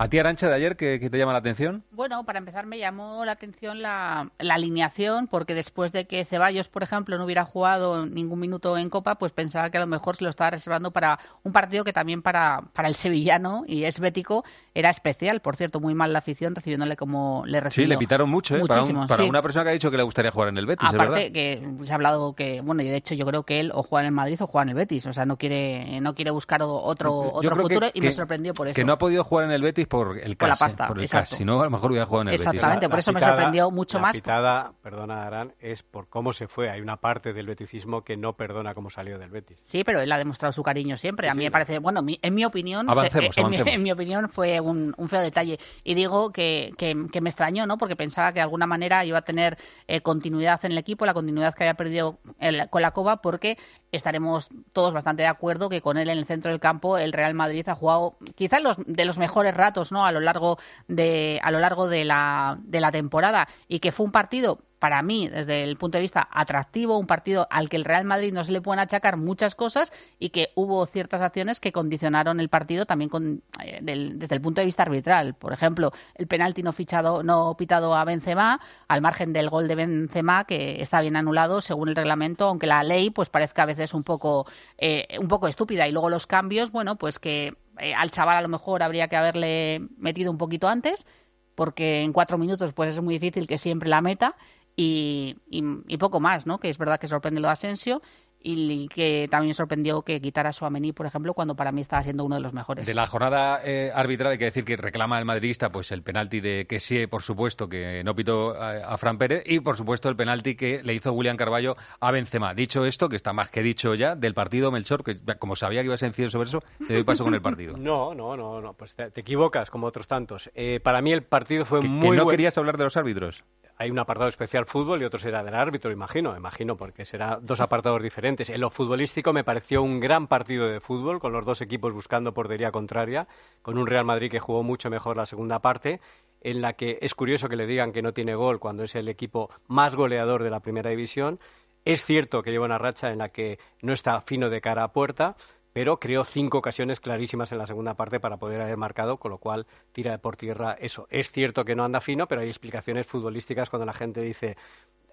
¿A ti, Arancha, de ayer, qué, qué te llama la atención? Bueno, para empezar me llamó la atención la, la alineación, porque después de que Ceballos, por ejemplo, no hubiera jugado ningún minuto en Copa, pues pensaba que a lo mejor se lo estaba reservando para un partido que también para, para el sevillano y es bético era especial. Por cierto, muy mal la afición recibiéndole como le recibió. Sí, le pitaron mucho, ¿eh? Para, un- Muchísimo, para sí. una persona que ha dicho que le gustaría jugar en el Betis, ¿es verdad? Aparte que se ha hablado que, bueno, y de hecho yo creo que él o juega en el Madrid o juega en el Betis, o sea, no quiere no quiere buscar otro Yo otro que- futuro y me que- sorprendió por eso. Que no ha podido jugar en el Betis por el Por la pasta, por el exacto. Si no, a lo mejor hubiera jugado en el Exactamente, Betis. por eso me sorprendió mucho la más. pitada, perdona Arán, es por cómo se fue. Hay una parte del beticismo que no perdona cómo salió del Betis. Sí, pero él ha demostrado su cariño siempre. A mí me parece, bueno, mi- en mi opinión, Avancemos, se- en, mi- avancemos. en mi opinión fue un, un feo detalle. Y digo que, que- que me extrañó, ¿no? Porque pensaba que de alguna manera iba a tener eh, continuidad en el equipo, la continuidad que había perdido el- con la Copa, porque estaremos todos bastante de acuerdo que con él en el centro del campo el Real Madrid ha jugado quizás los de los mejores ratos, ¿no? A lo largo de a lo largo de la de la temporada y que fue un partido para mí, desde el punto de vista atractivo, un partido al que el Real Madrid no se le pueden achacar muchas cosas y que hubo ciertas acciones que condicionaron el partido también con, eh, del- desde el punto de vista arbitral. Por ejemplo, el penalti no fichado, no pitado a Benzema, al margen del gol de Benzema, que está bien anulado según el reglamento, aunque la ley pues parezca a veces un poco, eh, un poco estúpida. Y luego los cambios, bueno, pues que eh, al chaval a lo mejor habría que haberle metido un poquito antes porque en cuatro minutos pues es muy difícil que siempre la meta y, y- y poco más, ¿no? Que es verdad que sorprende lo de Asensio y que también sorprendió que quitara a Suamení, por ejemplo, cuando para mí estaba siendo uno de los mejores. De la jornada eh, arbitral hay que decir que reclama el madridista pues el penalti de Kessie, por supuesto, que no pitó a, a Fran Pérez y por supuesto el penalti que le hizo William Carballo a Benzema. Dicho esto, que está más que dicho ya, del partido Melchor, que como sabía que ibas a decir sobre eso, te doy paso con el partido. No, no, no, no, pues te, te equivocas como otros tantos. Eh, para mí el partido fue Que- que muy no buen- querías hablar de los árbitros. Hay un apartado especial fútbol y otro será del árbitro, imagino, imagino, porque será dos apartados diferentes. En lo futbolístico me pareció un gran partido de fútbol, con los dos equipos buscando portería contraria, con un Real Madrid que jugó mucho mejor la segunda parte, en la que es curioso que le digan que no tiene gol cuando es el equipo más goleador de la primera división. Es cierto que lleva una racha en la que no está fino de cara a puerta, pero creó cinco ocasiones clarísimas en la segunda parte para poder haber marcado, con lo cual tira por tierra eso. Es cierto que no anda fino, pero hay explicaciones futbolísticas cuando la gente dice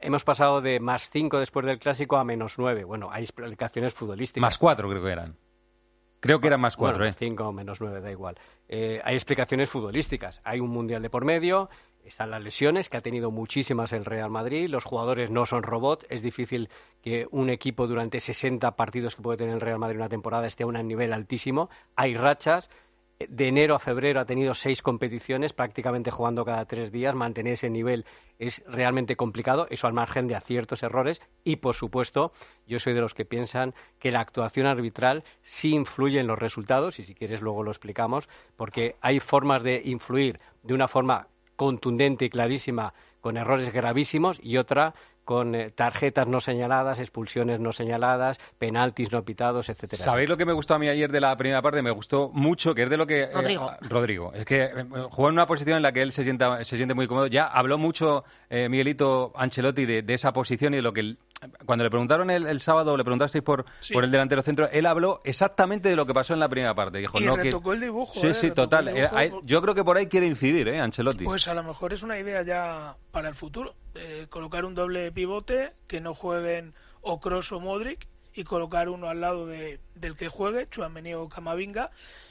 hemos pasado de más cinco después del clásico a menos nueve. Bueno, hay explicaciones futbolísticas. Más cuatro creo que eran. Creo que eran más cuatro, Bueno, ¿eh? cinco o menos nueve, da igual. Eh, hay explicaciones futbolísticas. Hay un mundial de por medio, están las lesiones, que ha tenido muchísimas el Real Madrid. Los jugadores no son robots. Es difícil que un equipo durante 60 partidos que puede tener el Real Madrid una temporada esté a un nivel altísimo. Hay rachas. De enero a febrero ha tenido seis competiciones, prácticamente jugando cada tres días. Mantener ese nivel es realmente complicado, eso al margen de aciertos, errores. Y, por supuesto, yo soy de los que piensan que la actuación arbitral sí influye en los resultados, y si quieres luego lo explicamos, porque hay formas de influir de una forma contundente y clarísima con errores gravísimos y otra con eh, tarjetas no señaladas, expulsiones no señalalas, penaltis no pitados, etcétera. ¿Sabéis lo que me gustó a mí ayer de la primera parte? Me gustó mucho, que es de lo que... eh, Rodrigo. Rodrigo. Es que eh, jugó en una posición en la que él se, sienta, se siente muy cómodo. Ya habló mucho eh, Miguelito Ancelotti de, de esa posición y de lo que... cuando le preguntaron el, el sábado, le preguntasteis por, Sí. por el delantero centro, él habló exactamente de lo que pasó en la primera parte. Dijo, Y no, que... el dibujo, Sí, ¿eh? sí, total. Eh, dibujo, por- yo creo que por ahí quiere incidir, ¿eh, Ancelotti? Pues a lo mejor es una idea ya para el futuro. Eh, colocar un doble pivote, que no jueguen o Kroos o Modric, y colocar uno al lado de, del que juegue, Chuamení o Camavinga,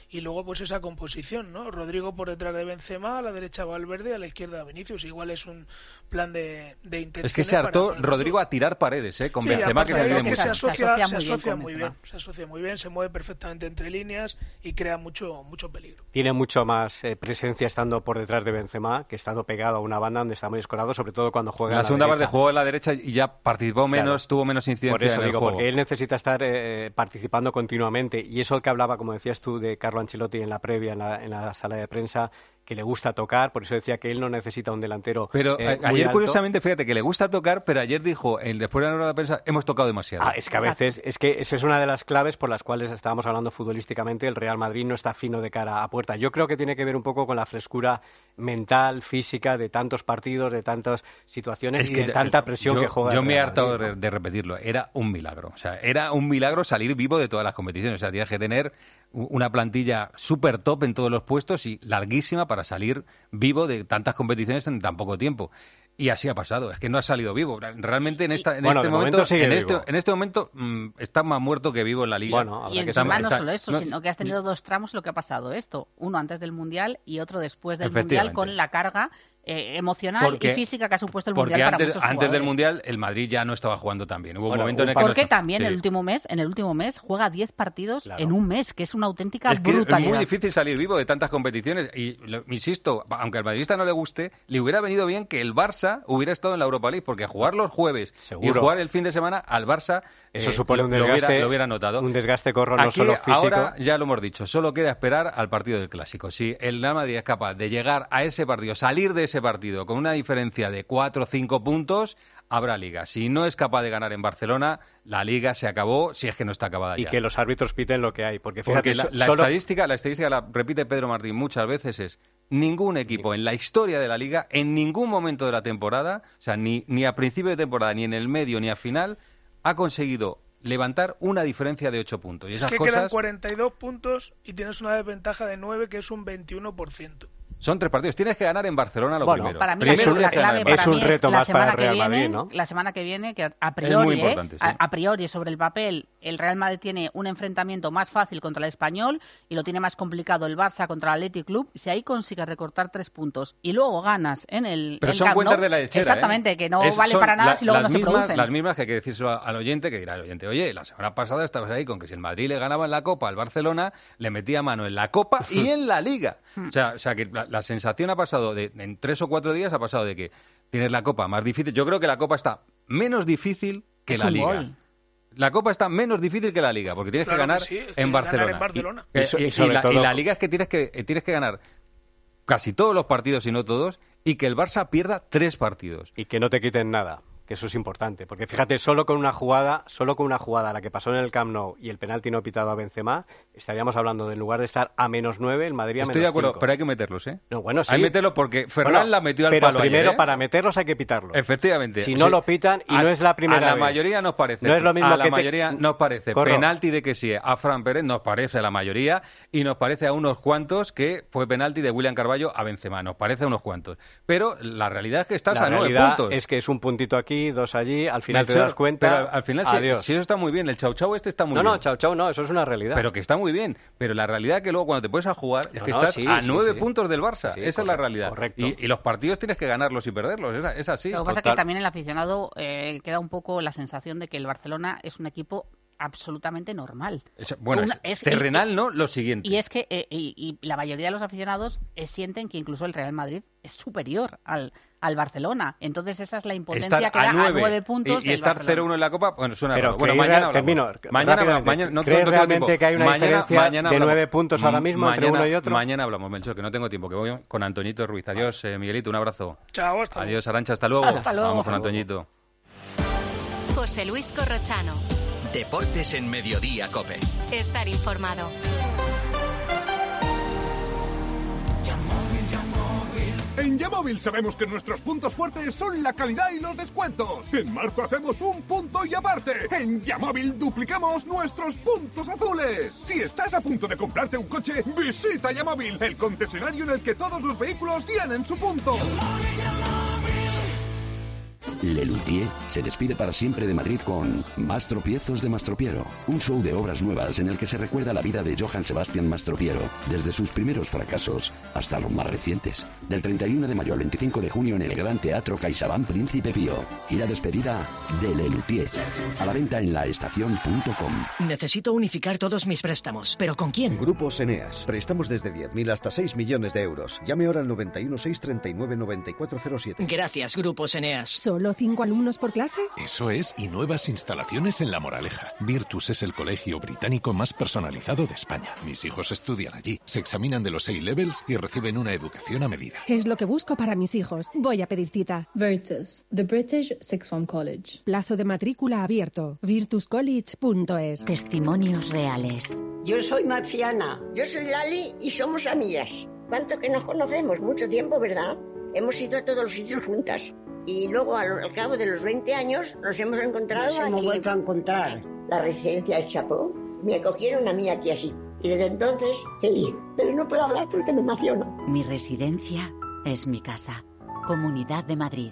y luego pues esa composición, ¿no? Rodrigo por detrás de Benzema, a la derecha Valverde, a la izquierda Vinicius. Igual es un plan de, de intención. Es que se hartó Rodrigo a tirar paredes, ¿eh? Con Benzema, que se mucho. se asocia, Se asocia se muy bien asocia con muy Benzema. bien, se asocia muy bien, se mueve perfectamente entre líneas y crea mucho, mucho peligro. Tiene mucho más eh, presencia estando por detrás de Benzema que estando pegado a una banda donde está muy escorado, sobre todo cuando juega En la a segunda parte jugó en la derecha y ya participó Claro. menos, tuvo menos incidencia Por eso en el digo, juego. porque él necesita estar eh, participando continuamente. Y eso que hablaba, como decías tú, de Carlo Ancelotti en la previa, en la, en la sala de prensa, que le gusta tocar, por eso decía que él no necesita un delantero. Pero eh, muy ayer, alto. curiosamente, fíjate que le gusta tocar, pero ayer dijo, el, después de la rueda de prensa, hemos tocado demasiado. Ah, es que a veces, es que esa es una de las claves por las cuales estábamos hablando futbolísticamente, el Real Madrid no está fino de cara a puerta. Yo creo que tiene que ver un poco con la frescura mental, física, de tantos partidos, de tantas situaciones Es y de tanta presión yo, que juega. Yo me he hartado de, de repetirlo. Era un milagro. O sea, era un milagro salir vivo de todas las competiciones. O sea, tienes que tener una plantilla súper top en todos los puestos y larguísima para salir vivo de tantas competiciones en tan poco tiempo. Y así ha pasado, es que no ha salido vivo. Realmente en, esta, en Bueno, este momento, momento sigue en, este, en este momento mm, está más muerto que vivo en la liga. Bueno, Y Está- encima no está- solo eso, no- sino que has tenido dos tramos en lo que ha pasado esto. Uno antes del Mundial y otro después del Mundial con la carga eh, emocional Porque- y física que ha supuesto el Mundial para antes, muchos antes del. Mundial el Madrid ya no estaba jugando tan bien. Hubo un momento en el que Porque no también sí. el último mes, en el último mes juega 10 partidos Claro. en un mes, que es una auténtica Es que es brutalidad. muy difícil salir vivo de tantas competiciones y, lo- insisto, aunque al madridista no le guste, le hubiera venido bien que el Barça hubiera estado en la Europa League, porque jugar los jueves y jugar el fin de semana al Barça Eso eh, supone un lo hubiera- desgaste, lo hubiera notado. un desgaste corro no Aquí, solo físico. ahora ya lo hemos dicho, solo queda esperar al partido del Clásico. Si el Real Madrid es capaz de llegar a ese partido, salir de ese partido con una diferencia de 4 o 5 puntos, habrá liga. Si no es capaz de ganar en Barcelona, la liga se acabó, si es que no está acabada Y ya. que los árbitros piten lo que hay. Porque fíjate, Porque la, so- la solo- estadística, la estadística la repite Pedro Martín muchas veces es ningún equipo en la historia de la liga, en ningún momento de la temporada, o sea, ni, ni a principio de temporada, ni en el medio, ni a final, ha conseguido levantar una diferencia de 8 puntos. Y Es esas que quedan cosas 42 puntos y tienes una desventaja de 9 que es un 21%. Son tres partidos. Tienes que ganar en Barcelona lo Bueno, primero. Para mí Primero la, la clave para Es mí un reto es la más para semana el que Real viene, Madrid, ¿no? la semana que viene que a, priori, muy ¿eh? sí. a, a priori sobre el papel el Real Madrid tiene un enfrentamiento más fácil contra el Español y lo tiene más complicado el Barça contra el Athletic Club. Si ahí consigues recortar tres puntos y luego ganas en el Pero en son Camp cuentas Nou, de la lechera. exactamente ¿eh? que no Es- vale para nada la- si luego no se mismas, producen. Las mismas que hay que decírselo al oyente, que dirá el oyente, oye, la semana pasada estabas ahí con que si el Madrid le ganaba en la Copa al Barcelona, le metía mano en la Copa y en la Liga. O sea, o sea que la, la sensación ha pasado de, en tres o cuatro días ha pasado de que tienes la Copa más difícil. Yo creo que la Copa está menos difícil que Es la un Liga. gol. La Copa está menos difícil que la Liga, porque tienes Claro que ganar que sí, es que en ganar Barcelona. en Barcelona. Y, Y so- y- y y sobre la, todo- y la Liga es que tienes que eh, tienes que ganar casi todos los partidos y no todos, y que el Barça pierda tres partidos. y que no te quiten nada, que eso es importante, porque fíjate, solo con una jugada, solo con una jugada, la que pasó en el Camp Nou y el penalti no pitado a Benzema, estaríamos hablando de en lugar de estar a menos nueve, el Madrid a Estoy de acuerdo, pero hay que meterlos, ¿eh? No, bueno, sí. Hay que meterlos porque Ferran Bueno, la metió al pero palo ayer, primero ¿eh? para meterlos hay que pitarlos. Efectivamente. Si no lo pitan y a- no es la primera A la vez. mayoría nos parece. No es lo mismo a la que te- mayoría nos parece. Corro. Penalti de que sí. A Fran Pérez nos parece a la mayoría y nos parece a unos cuantos que fue penalti de William Carballo a Benzema. Nos parece a unos cuantos. Pero la realidad es que estás la a nueve realidad puntos. es que es un puntito aquí, dos allí, al final te das cuenta. pero al final, sí, eso está muy bien. El chau chau este está muy no, bien. no, chao, chao, no, eso es una realidad. Pero que está muy bien. Pero la realidad es que luego cuando te pones a jugar es No, que no, estás sí, a nueve sí. puntos del Barça. Sí, Esa es la realidad. correcto. Y, y los partidos tienes que ganarlos y perderlos. Es, es así. Lo que pasa es que también el aficionado eh, queda un poco la sensación de que el Barcelona es un equipo absolutamente normal. Es- bueno, Una- es es- terrenal, ¿no? Lo siguiente. Y es que eh, y, y la mayoría de los aficionados eh, sienten que incluso el Real Madrid es superior al, al Barcelona. Entonces esa es la impotencia estar que da a a nueve, nueve puntos y, y del estar Barcelona. 0-1 en la Copa, bueno, suena Pero. Bueno, ¿creéis mañana termino, mañana hablamos. Mañana, no, ¿Crees no tengo realmente tiempo. que hay una Mañana- diferencia mañana de hablamos. nueve puntos ahora mismo entre Mañana- uno y otro? Mañana hablamos, Melchor, que no tengo tiempo, que voy con Antoñito Ruiz. Adiós, eh, Miguelito, un abrazo. Chao, hasta Adiós, Arancha, hasta luego. Hasta luego. Vamos con. Antoñito. José Luis Corrochano. Deportes en Mediodía, Cope. Estar informado. En Yamóvil sabemos que nuestros puntos fuertes son la calidad y los descuentos. En marzo hacemos un punto y aparte. En Yamóvil duplicamos nuestros puntos azules. Si estás a punto de comprarte un coche, visita Yamóvil, el concesionario en el que todos los vehículos tienen su punto. Lelutier se despide para siempre de Madrid con Más tropiezos de Mastropiero, un show de obras nuevas en el que se recuerda la vida de Johann Sebastian Mastropiero, desde sus primeros fracasos hasta los más recientes. Del 31 de mayo al 25 de junio en el Gran Teatro CaixaBank Príncipe Pío. Y la despedida de Lelutier. A la venta en laestacion.com. Necesito unificar todos mis préstamos. ¿Pero con quién? Grupos Eneas. Prestamos desde 10.000 hasta 6 millones de euros. Llame ahora al 91 639 9407. Gracias, Grupos Eneas. ¿Solo cinco alumnos por clase? Eso es, y nuevas instalaciones en La Moraleja. Virtus es el colegio británico más personalizado de España. Mis hijos estudian allí, se examinan de los A-levels y reciben una educación a medida. Es lo que busco para mis hijos. Voy a pedir cita. Virtus, the British Sixth Form College. Plazo de matrícula abierto. virtuscollege.es. Testimonios reales. Yo soy Marciana. Yo soy Lali y somos amigas. ¿Cuánto que nos conocemos? Mucho tiempo, ¿verdad? Hemos ido a todos los sitios juntas. Y luego, al, al cabo de los 20 años, nos hemos encontrado Nos hemos aquí. vuelto a encontrar. La residencia de Chapó. Me acogieron a mí aquí así. Y desde entonces, feliz. Pero no puedo hablar porque me emociono. Mi residencia es mi casa. Comunidad de Madrid.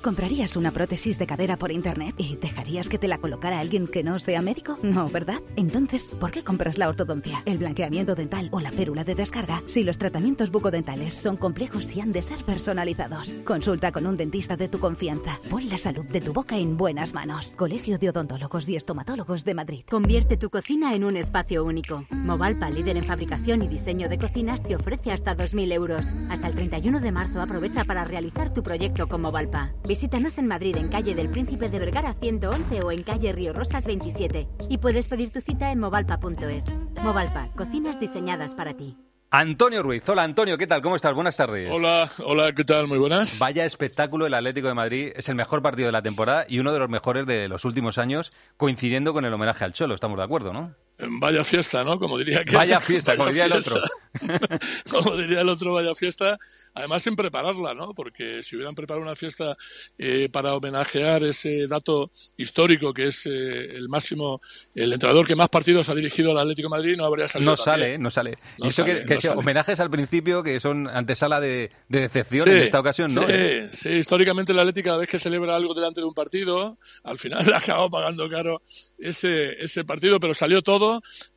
¿Comprarías una prótesis de cadera por internet y dejarías que te la colocara alguien que no sea médico? No, ¿verdad? Entonces, ¿por qué compras la ortodoncia, el blanqueamiento dental o la férula de descarga si los tratamientos bucodentales son complejos y han de ser personalizados? Consulta con un dentista de tu confianza. Pon la salud de tu boca en buenas manos. Colegio de Odontólogos y Estomatólogos de Madrid. Convierte tu cocina en un espacio único. Movalpa, líder en fabricación y diseño de cocinas, te ofrece hasta 2.000 euros. Hasta el 31 de marzo aprovecha para realizar tu proyecto con Movalpa. Visítanos en Madrid en calle del Príncipe de Vergara 111 o en calle Río Rosas 27 y puedes pedir tu cita en movalpa.es. Movalpa, cocinas diseñadas para ti. Antonio Ruiz. Hola Antonio, ¿qué tal? ¿Cómo estás? Buenas tardes. Hola, hola, ¿qué tal? Muy buenas. Vaya espectáculo el Atlético de Madrid. Es el mejor partido de la temporada y uno de los mejores de los últimos años, coincidiendo con el homenaje al Cholo. Estamos de acuerdo, ¿no? Vaya fiesta, ¿no? Como diría que Vaya fiesta, como diría el otro. como diría el otro, vaya fiesta. Además, en prepararla, ¿no? Porque si hubieran preparado una fiesta eh, para homenajear ese dato histórico que es eh, el máximo, el entrenador que más partidos ha dirigido al Atlético de Madrid, no habría salido. No sale, no sale. No y eso sale, que, no que sale. homenajes al principio que son antesala de, de decepción Sí, en esta ocasión, ¿no? Sí, sí, históricamente el Atlético cada vez que celebra algo delante de un partido, al final ha acabado pagando caro ese, ese partido, pero salió todo.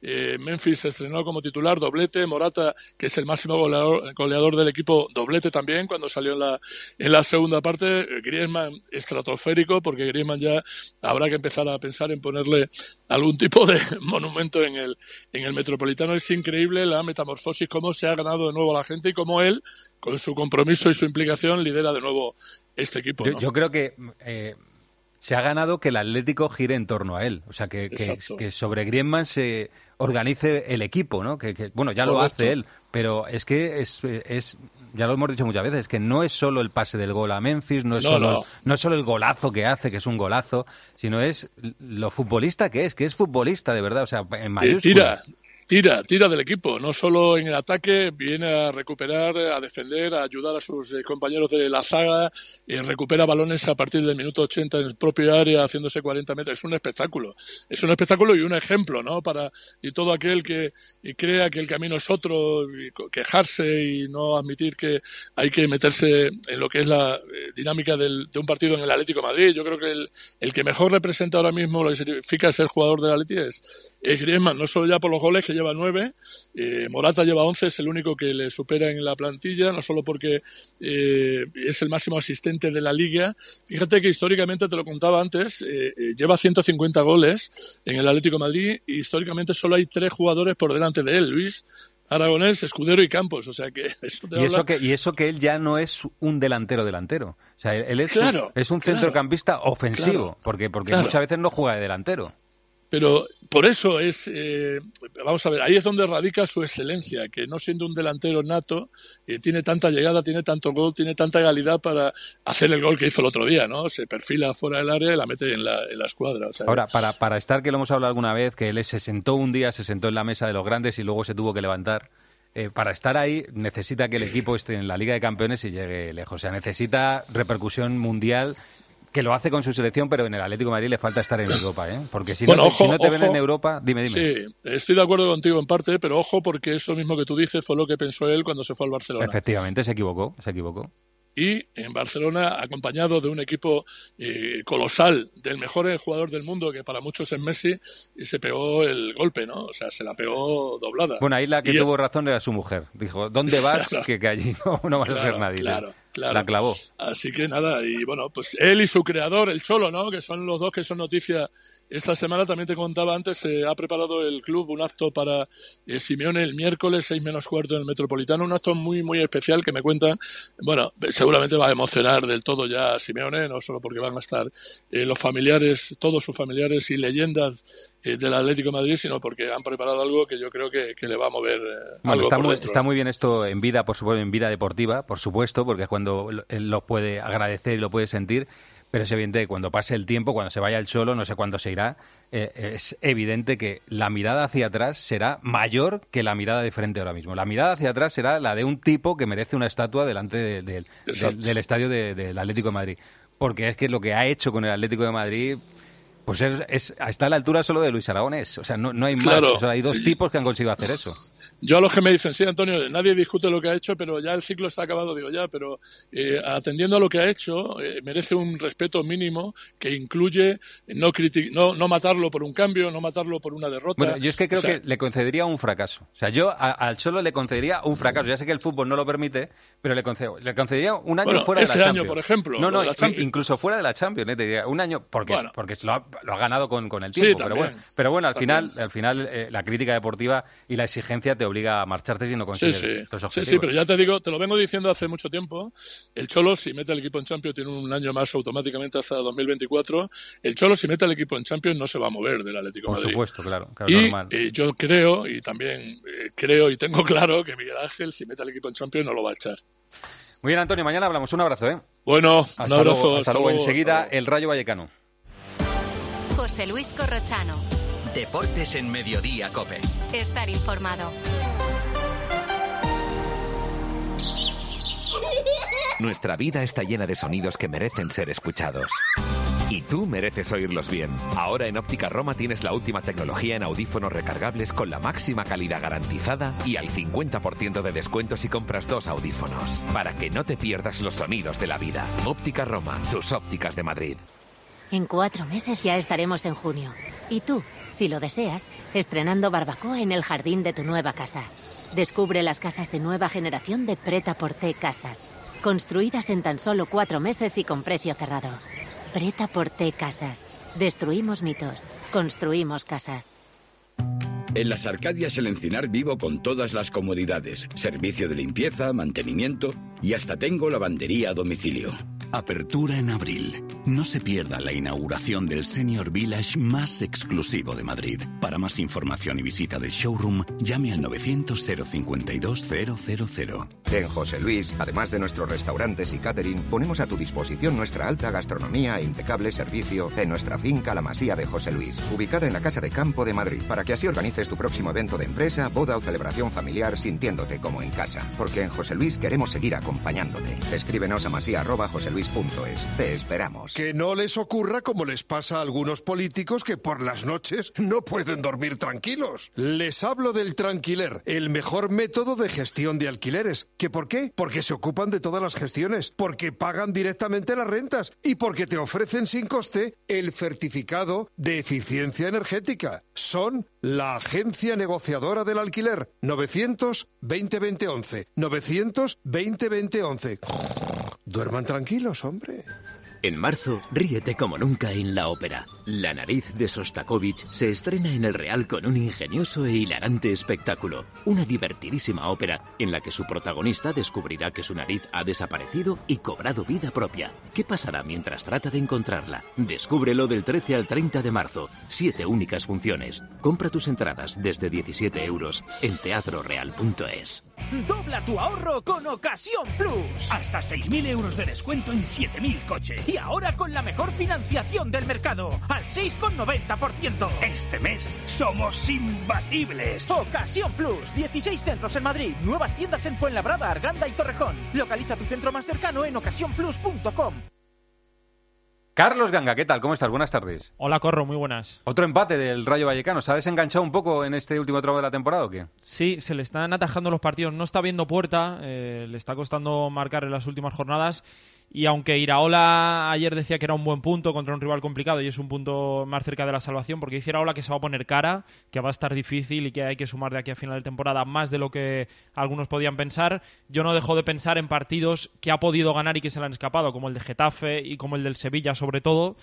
Eh, Memphis se estrenó como titular, doblete, Morata, que es el máximo goleador, goleador del equipo, doblete también cuando salió en la, en la segunda parte. Griezmann estratosférico, porque Griezmann ya habrá que empezar a pensar en ponerle algún tipo de monumento en el, en el Metropolitano. Es increíble la metamorfosis, cómo se ha ganado de nuevo la gente y cómo él, con su compromiso y su implicación, lidera de nuevo este equipo. Yo creo que eh, se ha ganado que el Atlético gire en torno a él. O sea, que, que, sobre Griezmann se organice el equipo, ¿no? Que, que, bueno, ya lo hace él, pero es que es, es, ya lo hemos dicho muchas veces, que no es solo el pase del gol a Memphis, no es, No, solo, no. no es solo el golazo que hace, que es un golazo, sino es lo futbolista que es, que es futbolista de verdad, o sea, en Eh, mayúsculas. tira, tira, tira del equipo, no solo en el ataque, viene a recuperar, a defender, a ayudar a sus eh, compañeros de la zaga, eh, recupera balones a partir del minuto 80 en el propio área, haciéndose 40 metros. Es un espectáculo, es un espectáculo y un ejemplo, ¿no? Para y todo aquel que y crea que el camino es otro, y quejarse y no admitir que hay que meterse en lo que es la eh, dinámica del- de un partido en el Atlético Madrid. Yo creo que el, el que mejor representa ahora mismo lo que significa ser jugador del Atlético es, es Griezmann, no solo ya por los goles que lleva nueve, eh, Morata lleva once, es el único que le supera en la plantilla, no solo porque eh, es el máximo asistente de la liga. Fíjate que históricamente, te lo contaba antes, eh, eh, lleva 150 goles en el Atlético de Madrid y históricamente solo hay tres jugadores por delante de él, Luis. Aragonés, Escudero y Campos, o sea que eso te Y habla- eso, que, y eso que él ya no es un delantero delantero. O sea, él, es, Claro, un, es un claro. centrocampista ofensivo, Claro, porque, porque muchas veces no juega de delantero. Pero por eso es, eh, vamos a ver, ahí es donde radica su excelencia, que no siendo un delantero nato, eh, tiene tanta llegada, tiene tanto gol, tiene tanta calidad para hacer el gol que hizo el otro día, ¿no? Se perfila fuera del área y la mete en la, en la escuadra. o sea, Ahora, para, para estar, que lo hemos hablado alguna vez, que él se sentó un día, se sentó en la mesa de los grandes y luego se tuvo que levantar. eh, para estar ahí necesita que el equipo esté en la Liga de Campeones y llegue lejos. O sea, necesita repercusión mundial que lo hace con su selección, pero en el Atlético de Madrid le falta estar en Europa, ¿eh? Porque si Bueno, no, si no te ven ojo. en Europa, dime, dime. Sí, estoy de acuerdo contigo en parte, pero ojo porque eso mismo que tú dices fue lo que pensó él cuando se fue al Barcelona. Efectivamente, se equivocó, se equivocó. y en Barcelona acompañado de un equipo eh, colosal del mejor jugador del mundo que para muchos es Messi y se pegó el golpe, ¿no? O sea, se la pegó doblada. Bueno, ahí la que Y- tuvo razón era su mujer. Dijo, ¿dónde vas? Claro. que, que allí no, no vas a ser nadie. claro, claro. La clavó. Así que nada, y bueno, pues él y su creador, el Cholo, ¿no? Que son los dos que son noticia esta semana. También te contaba antes, se ha preparado el club un acto para eh, Simeone el miércoles, seis menos cuarto en el Metropolitano. Un acto muy, muy especial que me cuentan. Bueno, seguramente va a emocionar del todo ya a Simeone, no solo porque van a estar eh, los familiares, todos sus familiares y leyendas eh, del Atlético de Madrid, sino porque han preparado algo que yo creo que, que le va a mover eh, Bueno, algo está, por muy, está muy bien esto en vida, por supuesto, en vida deportiva, por supuesto, porque es cuando lo puede agradecer y lo puede sentir, pero es evidente que cuando pase el tiempo, cuando se vaya el solo, no sé cuándo se irá, eh, es evidente que la mirada hacia atrás será mayor que la mirada de frente ahora mismo. La mirada hacia atrás será la de un tipo que merece una estatua delante de- de- del- estadio de- del Atlético de Madrid. Porque es que lo que ha hecho con el Atlético de Madrid Pues es, es- está a la altura solo de Luis Aragonés. O sea, no, no hay más. Claro. O sea, hay dos tipos que han conseguido hacer eso. Yo a los que me dicen, sí, Antonio, nadie discute lo que ha hecho, pero ya el ciclo está acabado, digo ya, pero eh, atendiendo a lo que ha hecho, eh, merece un respeto mínimo que incluye no, no, no matarlo por un cambio, no matarlo por una derrota. Bueno, yo es que creo O sea, que le concedería un fracaso. O sea, yo a- al Cholo le concedería un fracaso. Ya sé que el fútbol no lo permite, pero le, concedo- le concedería un año Bueno, fuera este de la año, Champions. por ejemplo, No, no, incluso fuera de la Champions. ¿eh? Te diría, un año, porque, Bueno. porque lo, ha, lo ha ganado con, con el Sí, tiempo. pero, también. bueno, pero bueno, al También. final, al final eh, la crítica deportiva y la exigencia te obliga a marcharte si no Sí, consigues sí. los sí, objetivos. sí, pero ya te digo, te lo vengo diciendo hace mucho tiempo. El Cholo, si mete al equipo en Champions, tiene un año más automáticamente hasta 2024. El Cholo, si mete al equipo en Champions, no se va a mover del Atlético Por Madrid. supuesto, claro. claro, Y normal. eh, yo creo, y también eh, creo y tengo claro que Miguel Ángel, si mete al equipo en Champions, no lo va a echar. Muy bien, Antonio, mañana hablamos. Un abrazo, ¿eh? Bueno, Hasta un abrazo. luego, hasta luego. luego, Enseguida, el Rayo Vallecano. José Luis Corrochano. Deportes en Mediodía, Cope. Estar informado. Nuestra vida está llena de sonidos que merecen ser escuchados. Y tú mereces oírlos bien. Ahora en Óptica Roma tienes la última tecnología en audífonos recargables con la máxima calidad garantizada y al 50% de descuento si compras dos audífonos. Para que no te pierdas los sonidos de la vida. Óptica Roma, tus ópticas de Madrid. En cuatro meses ya estaremos en junio. Y tú, si lo deseas, estrenando barbacoa en el jardín de tu nueva casa. Descubre las casas de nueva generación de Preta Porté Casas. Construidas en tan solo cuatro meses y con precio cerrado. Preta Porté Casas. Destruimos mitos. Construimos casas. En las Arcadias el Encinar vivo con todas las comodidades, servicio de limpieza, mantenimiento y hasta tengo lavandería a domicilio. Apertura en abril. No se pierda la inauguración del Senior Village más exclusivo de Madrid. Para más información y visita del showroom, llame al 900-052-000. En José Luis, además de nuestros restaurantes y catering, ponemos a tu disposición nuestra alta gastronomía e impecable servicio en nuestra finca La Masía de José Luis, ubicada en la Casa de Campo de Madrid, para que así organices tu próximo evento de empresa, boda o celebración familiar sintiéndote como en casa. Porque en José Luis queremos seguir acompañándote. Escríbenos a masía.joseluis.es. Te esperamos. Que no les ocurra como les pasa a algunos políticos que por las noches no pueden dormir tranquilos. Les hablo del tranquiler, el mejor método de gestión de alquileres. ¿Que por qué? Porque se ocupan de todas las gestiones, porque pagan directamente las rentas y porque te ofrecen sin coste el certificado de eficiencia energética. Son la agencia negociadora del alquiler 900 2020 900 2020 Duerman tranquilos, hombre. En marzo, ríete como nunca en la ópera. La nariz de Sostakovich se estrena en el Real con un ingenioso e hilarante espectáculo. Una divertidísima ópera en la que su protagonista descubrirá que su nariz ha desaparecido y cobrado vida propia. ¿Qué pasará mientras trata de encontrarla? Descúbrelo del 13 al 30 de marzo. Siete únicas funciones. Compra tus entradas desde 17 euros en teatroreal.es. Dobla tu ahorro con Ocasión Plus. Hasta 6.000 euros de descuento en 7.000 coches. Y ahora con la mejor financiación del mercado, al 6,90%. Este mes somos imbatibles. Ocasión Plus. 16 centros en Madrid. Nuevas tiendas en Fuenlabrada, Arganda y Torrejón. Localiza tu centro más cercano en ocasiónplus.com. Carlos Ganga, ¿qué tal? ¿Cómo estás? Buenas tardes. Hola, Corro, muy buenas. Otro empate del Rayo Vallecano. ¿Sabes enganchado un poco en este último tramo de la temporada o qué? Sí, se le están atajando los partidos. No está viendo puerta, eh, le está costando marcar en las últimas jornadas. Y aunque Iraola ayer decía que era un buen punto contra un rival complicado y es un punto más cerca de la salvación, porque dice Iraola que se va a poner cara, que va a estar difícil y que hay que sumar de aquí a final de temporada más de lo que algunos podían pensar, yo no dejo de pensar en partidos que ha podido ganar y que se le han escapado, como el de Getafe y como el del Sevilla sobre todo,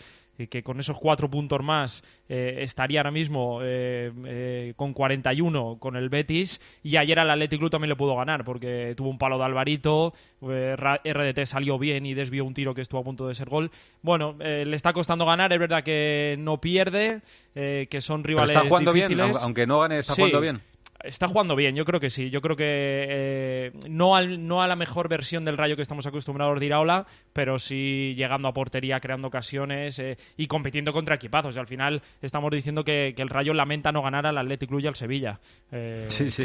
que con esos cuatro puntos más eh, estaría ahora mismo eh, eh, con 41 con el Betis y ayer al Athletic Club también le pudo ganar porque tuvo un palo de Alvarito, eh, RDT salió bien y desvió un tiro que estuvo a punto de ser gol. Bueno, eh, le está costando ganar, es verdad que no pierde, que son Pero rivales está jugando bien, difíciles. aunque- aunque no gane, está Sí. jugando bien. Está jugando bien, yo creo que sí. Yo creo que eh, no, al, no a la mejor versión del Rayo que estamos acostumbrados de Iraola, pero sí llegando a portería, creando ocasiones eh, y compitiendo contra equipazos. Y al final estamos diciendo que, que el Rayo lamenta no ganar al Atlético Club y al Sevilla. Eh, Sí, sí.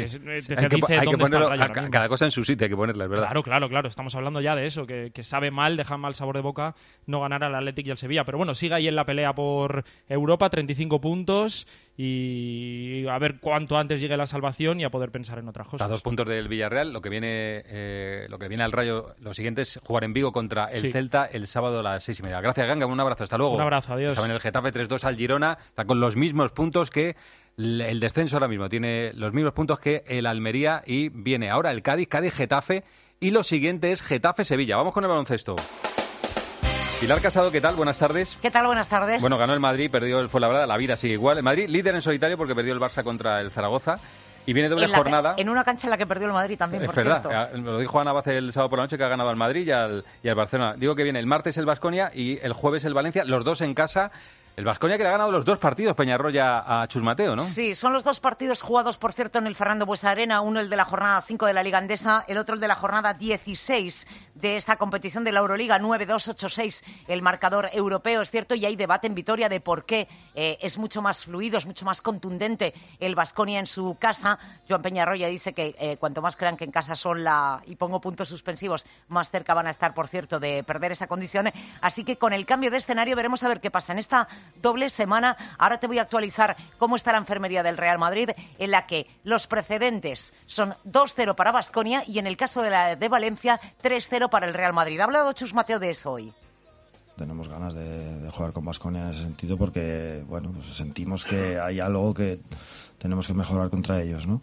a- a- cada cosa en su sitio, hay que ponerla, es verdad. Claro, claro, claro. Estamos hablando ya de eso, que, que sabe mal, deja mal sabor de boca no ganar al Athletic y al Sevilla. Pero bueno, sigue ahí en la pelea por Europa, 35 puntos y a ver cuánto antes llegue la salvación y a poder pensar en otras A cosas. dos puntos del Villarreal, lo que viene eh, lo que viene al Rayo, lo siguiente es jugar en Vigo contra el Sí. Celta el sábado a las seis y media. Gracias, Ganga, un abrazo, hasta luego. Un abrazo, adiós. Saben el Getafe 3-2 al Girona, está con los mismos puntos que el el descenso ahora mismo, tiene los mismos puntos que el Almería y viene ahora el Cádiz, Cádiz-Getafe y lo siguiente es Getafe-Sevilla. Vamos con el baloncesto. Pilar Casado, ¿qué tal? Buenas tardes. ¿Qué tal? Buenas tardes. Bueno, ganó el Madrid, perdió el Fuenlabrada, la vida sigue igual. El Madrid líder en solitario porque perdió el Barça contra el Zaragoza y viene doble en, la- jornada. en una cancha en la que perdió el Madrid también, Es por verdad, cierto. eh, lo dijo Ana Baz el sábado por la noche que ha ganado al Madrid y al, y al Barcelona. Digo que viene el martes el Vasconia y el jueves el Valencia, los dos en casa. El Vasconia que le ha ganado los dos partidos, Peñarroya a Chus Mateo, ¿no? Sí, son los dos partidos jugados, por cierto, en el Fernando Buesa Arena. Uno el de la jornada 5 de la Liga Andesa, el otro el de la jornada 16 de esta competición de la Euroliga 9-2-8-6, el marcador europeo, es cierto, y hay debate en Vitoria de por qué eh, es mucho más fluido, es mucho más contundente el Vasconia en su casa. Joan Peñarroya dice que eh, cuanto más crean que en casa son la, y pongo puntos suspensivos, más cerca van a estar, por cierto, de perder esa condición. Así que con el cambio de escenario veremos a ver qué pasa en esta doble semana. Ahora te voy a actualizar cómo está la enfermería del Real Madrid, en la que los precedentes son 2-0 para Vasconia y en el caso de la de Valencia 3-0 para el Real Madrid. Ha hablado Chus Mateo de eso hoy. tenemos ganas de, de jugar con Vasconia en ese sentido porque bueno pues sentimos que hay algo que tenemos que mejorar contra ellos no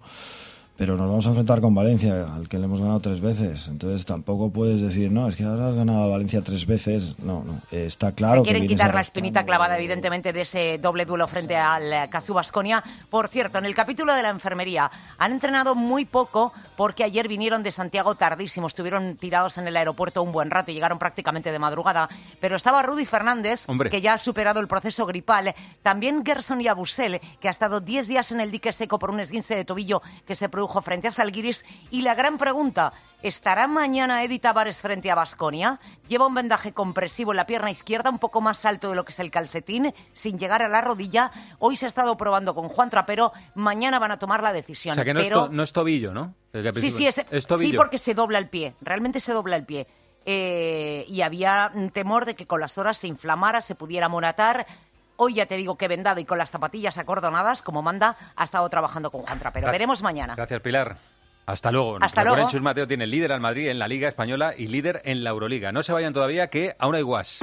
pero nos vamos a enfrentar con Valencia al que le hemos ganado tres veces entonces tampoco puedes decir no es que ahora has ganado a Valencia tres veces no no Eh, está claro Se que quieren vienes quitar la espinita clavada, evidentemente, de ese doble duelo frente al Casu Basconia. Por cierto, en el capítulo de la enfermería han entrenado muy poco porque ayer vinieron de Santiago tardísimo. Estuvieron tirados en el aeropuerto un buen rato y llegaron prácticamente de madrugada. Pero estaba Rudy Fernández, Hombre. que ya ha superado el proceso gripal. También Gerson Yabusel, que ha estado 10 días en el dique seco por un esguince de tobillo que se produjo frente a Salguiris. Y la gran pregunta, ¿estará mañana Edith Tavares frente a Basconia? Lleva un vendaje compresivo en la pierna izquierda, un poco más alto de lo que es el calcetín, sin llegar a la rodilla. Hoy se ha estado probando con Juan Trapero, mañana van a tomar la decisión. O sea que no, es to- no es tobillo, ¿no? Sí, sí, es, tobillo. sí, porque se dobla el pie, realmente se dobla el pie. Eh, y había un temor de que con las horas se inflamara, se pudiera moratar. Hoy ya te digo que vendado y con las zapatillas acordonadas, como manda, ha estado trabajando con Juan Trapero. Gra- Veremos mañana. Gracias, Pilar. Hasta luego. Hasta Recuerden, luego. Chus Mateo tiene líder al Madrid en la Liga Española y líder en la Euroliga. No se vayan todavía, que aún hay guas.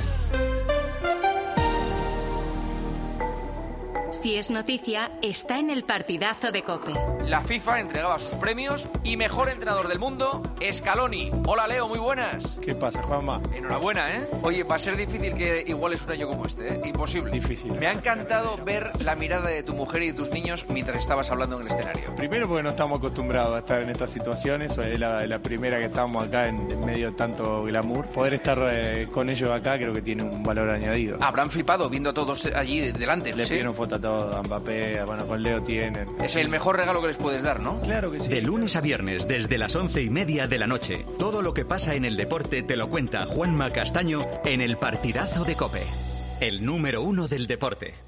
Si es noticia, está en el partidazo de Cope. La FIFA entregaba sus premios y mejor entrenador del mundo, Scaloni. Hola Leo, muy buenas. ¿Qué pasa, Juanma? Enhorabuena, ¿eh? Oye, va a ser difícil que iguales un año como este, ¿eh? Imposible. Difícil. Me ha encantado ver la mirada de tu mujer y de tus niños mientras estabas hablando en el escenario. Primero porque no estamos acostumbrados a estar en estas situaciones, es la, la primera que estamos acá en, en medio de tanto glamour. Poder estar eh, con ellos acá creo que tiene un valor añadido. Habrán flipado viendo a todos allí delante. Le ¿sí? pidieron foto a a Mbappé, bueno, con Leo tienen. Es el mejor regalo que les puedes dar, ¿no? Claro que sí. De lunes a viernes, desde las once y media de la noche, todo lo que pasa en el deporte te lo cuenta Juanma Castaño en el partidazo de Cope. El número uno del deporte.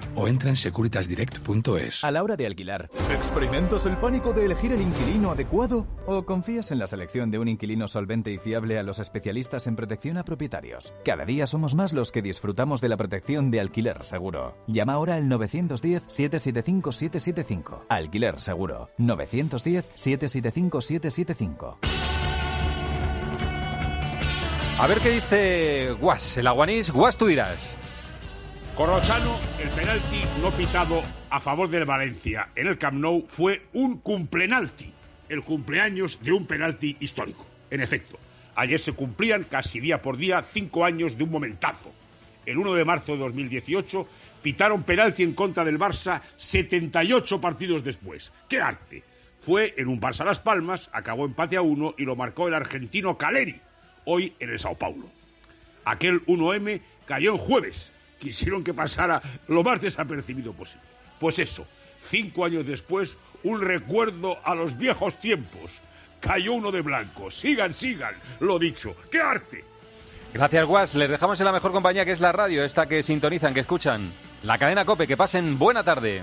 o entra en securitasdirect.es. A la hora de alquilar, ¿experimentas el pánico de elegir el inquilino adecuado? ¿O confías en la selección de un inquilino solvente y fiable a los especialistas en protección a propietarios? Cada día somos más los que disfrutamos de la protección de alquiler seguro. Llama ahora al 910-775-775. Alquiler seguro. 910-775-775. A ver qué dice Guas, el aguanís. Guas, tú dirás. Corrochano, el penalti no pitado a favor del Valencia en el Camp Nou fue un cumplenalti, el cumpleaños de un penalti histórico. En efecto, ayer se cumplían casi día por día cinco años de un momentazo. El 1 de marzo de 2018 pitaron penalti en contra del Barça 78 partidos después. ¡Qué arte! Fue en un Barça Las Palmas, acabó empate a uno y lo marcó el argentino Caleri, hoy en el Sao Paulo. Aquel 1M cayó en jueves quisieron que pasara lo más desapercibido posible. Pues eso, cinco años después, un recuerdo a los viejos tiempos. Cayó uno de blanco. Sigan, sigan. Lo dicho. ¡Qué arte! Gracias, Guas. Les dejamos en la mejor compañía que es la radio, esta que sintonizan, que escuchan. La cadena Cope. Que pasen buena tarde.